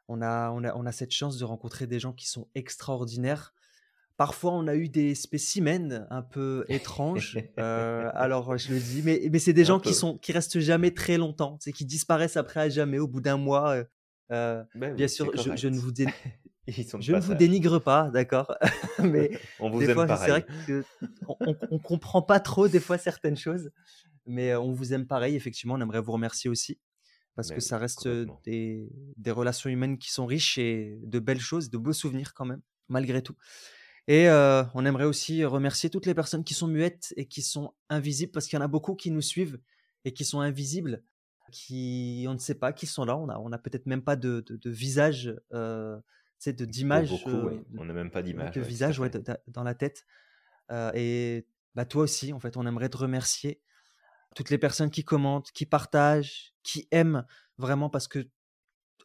On a, on, a, on a cette chance de rencontrer des gens qui sont extraordinaires. Parfois, on a eu des spécimens un peu étranges. alors, je le dis, mais, mais c'est des gens qui sont qui restent jamais très longtemps, c'est qui disparaissent après à jamais au bout d'un mois. Ben bien sûr, je, ne vous je ne vous dénigre pas, d'accord? Mais on vous des fois, c'est vrai qu'on on, comprend pas trop des fois certaines choses, mais on vous aime pareil. Effectivement, on aimerait vous remercier aussi parce que ça reste des, des, relations humaines qui sont riches et de belles choses, de beaux souvenirs quand même, malgré tout. Et on aimerait aussi remercier toutes les personnes qui sont muettes et qui sont invisibles parce qu'il y en a beaucoup qui nous suivent et qui sont invisibles, qui on ne sait pas qui sont là. On a, on a peut-être même pas de, de, de visage de d'image. Euh, on n'a même pas d'image. De visage ouais, dans la tête. Euh, et bah, toi aussi, en fait, on aimerait te remercier. Toutes les personnes qui commentent, qui partagent, qui aiment vraiment parce que,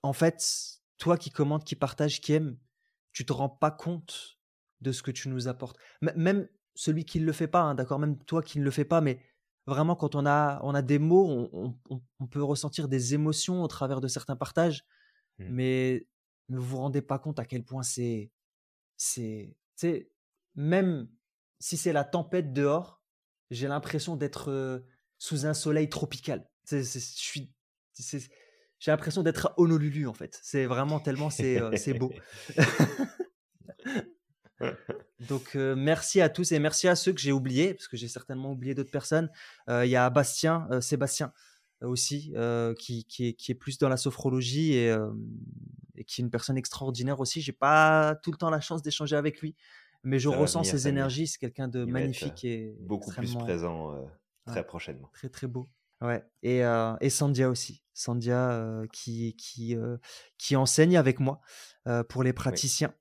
en fait, toi qui commentes, qui partages, qui aime, tu te rends pas compte de ce que tu nous apportes. même celui qui ne le fait pas, hein, d'accord, même toi qui ne le fais pas, mais vraiment quand on a, on a des mots, on, peut ressentir des émotions au travers de certains partages, mmh. mais ne vous rendez pas compte à quel point c'est. c'est même si c'est la tempête dehors, j'ai l'impression d'être sous un soleil tropical. je suis. J'ai l'impression d'être à Honolulu en fait. C'est vraiment tellement c'est c'est beau. Donc merci à tous et merci à ceux que j'ai oubliés parce que j'ai certainement oublié d'autres personnes. Il y a Bastien, Sébastien aussi qui, qui, est, qui, est, plus dans la sophrologie et, et qui est une personne extraordinaire aussi. J'ai pas tout le temps la chance d'échanger avec lui, mais je ressens ses énergies. C'est quelqu'un de magnifique et beaucoup plus présent euh, très prochainement. Très très beau. Ouais. Et, euh, et Sandia aussi. Sandia euh, qui qui qui enseigne avec moi pour les praticiens,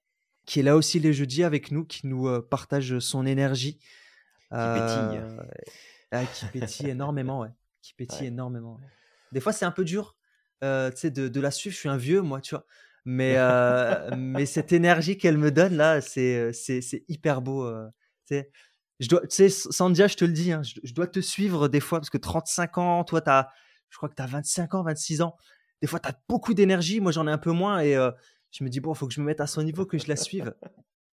qui est là aussi les jeudis avec nous, qui nous partage son énergie. Qui pétille. Ah, qui pétille énormément, ouais. Qui pétille énormément. Des fois, c'est un peu dur, de, de la suivre. Je suis un vieux, moi, tu vois. Mais, euh, mais cette énergie qu'elle me donne là, c'est, c'est, c'est hyper beau. Euh, je dois, tu sais, Sandia, je te le dis, hein, je, dois te suivre des fois parce que 35 ans, toi, as, je crois que tu as 25 ans, 26 ans. Des fois, tu as beaucoup d'énergie. Moi, j'en ai un peu moins et euh, je me dis, bon, il faut que je me mette à son niveau, que je la suive.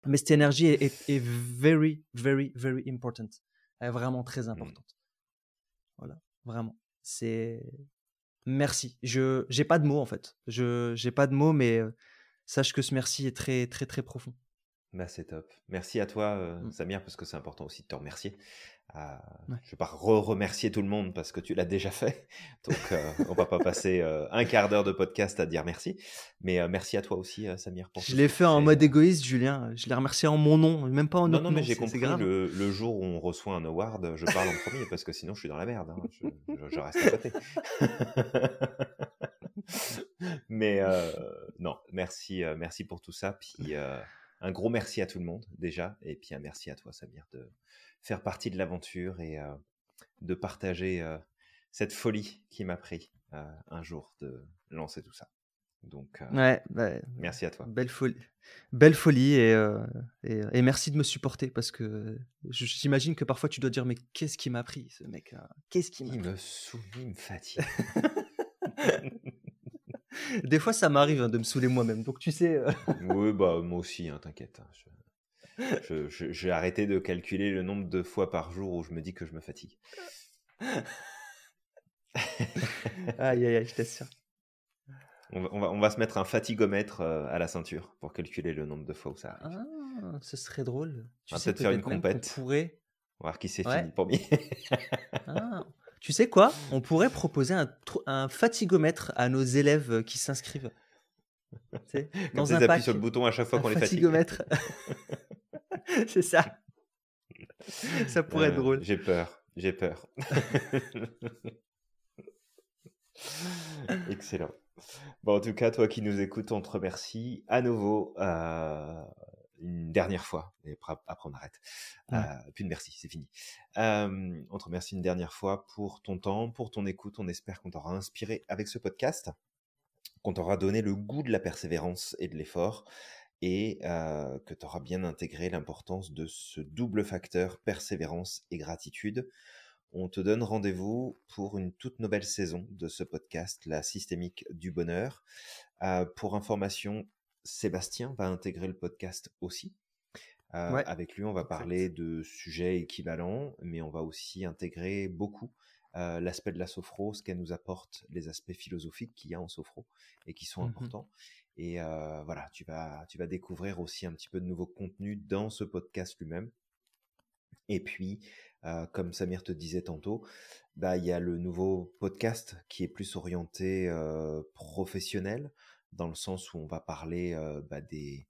Mais cette énergie est, est, very, very, very important. Elle est vraiment très mmh. importante. Voilà, vraiment. C'est, merci. Je j'ai pas de mots en fait. Je j'ai pas de mots, mais sache que ce merci est très très très profond. Bah, c'est top. Merci à toi, mmh. Samir, parce que c'est important aussi de te remercier. Ah, je ne vais pas re-remercier tout le monde parce que tu l'as déjà fait. Donc, euh, on va pas passer euh, un quart d'heure de podcast à dire merci. Mais euh, merci à toi aussi, Samir. Pour je l'ai fait en mode égoïste, Julien. Je l'ai remercié en mon nom, même pas en non, non, mais j'ai compris le, le, jour où on reçoit un award, je parle en premier parce que sinon je suis dans la merde. Hein. Je, reste à côté. mais non, merci, merci pour tout ça. Puis un gros merci à tout le monde déjà. Et puis un merci à toi, Samir, de faire partie de l'aventure et euh, de partager euh, cette folie qui m'a pris euh, un jour de lancer tout ça. Donc, ouais, merci à toi. Belle folie, belle folie et, et, merci de me supporter parce que j'imagine que parfois tu dois dire mais qu'est-ce qui m'a pris ce mec Qu'est-ce qui Il me saoule, il me fatigue. Des fois, ça m'arrive hein, de me saouler moi-même. Donc, tu sais. oui, bah, moi aussi, hein, t'inquiète. Hein, j'ai arrêté de calculer le nombre de fois par jour où je me dis que je me fatigue. aïe, aïe, aïe, je t'assure. On va, on, va, on va, se mettre un fatigomètre euh, à la ceinture pour calculer le nombre de fois où ça arrive. Ah, ce serait drôle. Tu on va peut-être faire une compète. On pourrait... On va voir qui c'est fini pour ah. Tu sais quoi? On pourrait proposer un, un fatigomètre à nos élèves qui s'inscrivent. Dans un pack, sur le bouton à chaque fois qu'on les fatigue. Fatigomètre. c'est ça. Ça pourrait être euh, drôle. J'ai peur, j'ai peur. Excellent. Bon, en tout cas, toi qui nous écoutes, on te remercie à nouveau euh, une dernière fois. Et après, on arrête. Euh, puis merci, c'est fini. Euh, on te remercie une dernière fois pour ton temps, pour ton écoute. On espère qu'on t'aura inspiré avec ce podcast, qu'on t'aura donné le goût de la persévérance et de l'effort et que tu auras bien intégré l'importance de ce double facteur persévérance et gratitude on te donne rendez-vous pour une toute nouvelle saison de ce podcast, La systémique du bonheur. Euh, pour information, Sébastien va intégrer le podcast aussi. Euh, avec lui, on va parler de sujets équivalents, mais on va aussi intégrer beaucoup euh, l'aspect de la sophro, ce qu'elle nous apporte, les aspects philosophiques qu'il y a en sophro et qui sont mmh importants. Et voilà, tu vas, tu vas découvrir aussi un petit peu de nouveaux contenus dans ce podcast lui-même. Et puis, euh, comme Samir te disait tantôt, bah il y a le nouveau podcast qui est plus orienté euh, professionnel, dans le sens où on va parler euh, bah, des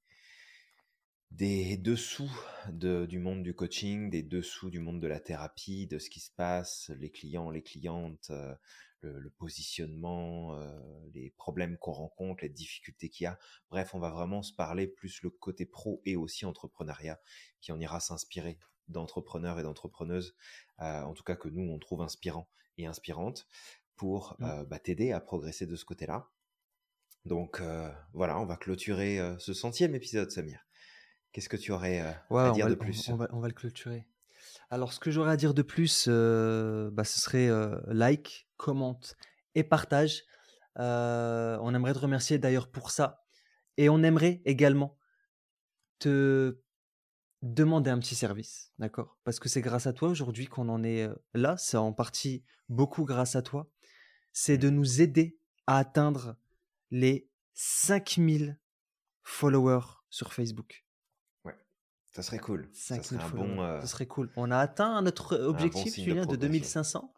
des dessous de, du monde du coaching, des dessous du monde de la thérapie, de ce qui se passe, les clients, les clientes, le, le, positionnement, les problèmes qu'on rencontre, les difficultés qu'il y a. Bref, on va vraiment se parler plus le côté pro et aussi entrepreneuriat qui en ira s'inspirer d'entrepreneurs et d'entrepreneuses, euh, en tout cas que nous, on trouve inspirants et inspirantes, pour mmh. euh, bah, t'aider à progresser de ce côté-là. Donc euh, voilà, on va clôturer ce centième épisode, Samir. Qu'est-ce que tu aurais à dire de plus? on va, on va, le clôturer. Alors, ce que j'aurais à dire de plus, bah, ce serait like, commente et partage. on aimerait te remercier d'ailleurs pour ça. Et on aimerait également te demander un petit service, d'accord? Parce que c'est grâce à toi aujourd'hui qu'on en est là, c'est en partie beaucoup grâce à toi. C'est de mmh. nous aider à atteindre les 5000 followers sur Facebook. Ouais, ça serait cool. Ça serait, un bon, ça serait cool. On a atteint notre objectif, Julien, de, 2500.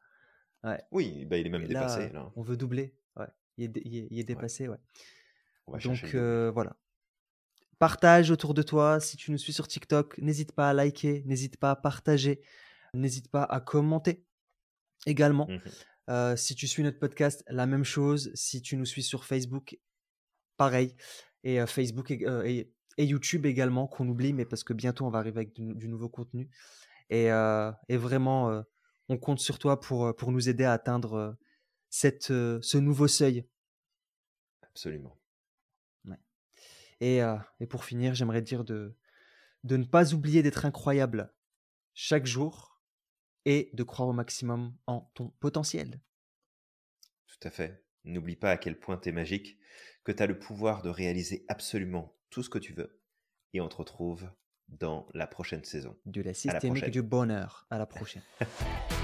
Ouais. Oui, bah, il est même dépassé. Là. On veut doubler. Ouais. Il, est, dépassé, ouais. Donc voilà, Partage autour de toi. Si tu nous suis sur TikTok, n'hésite pas à liker, n'hésite pas à partager, n'hésite pas à commenter également. Mmh euh, si tu suis notre podcast, la même chose. Si tu nous suis sur Facebook, pareil. Et euh, Facebook euh, et, YouTube également, qu'on oublie, mais parce que bientôt on va arriver avec du, nouveau contenu. Et, vraiment, on compte sur toi pour, pour nous aider à atteindre cette, ce nouveau seuil. Absolument. Et, et pour finir, j'aimerais dire de, de ne pas oublier d'être incroyable chaque jour et de croire au maximum en ton potentiel. Tout à fait. N'oublie pas à quel point tu es magique, que tu as le pouvoir de réaliser absolument tout ce que tu veux. Et on te retrouve dans la prochaine saison. De la systémique du bonheur. À la prochaine.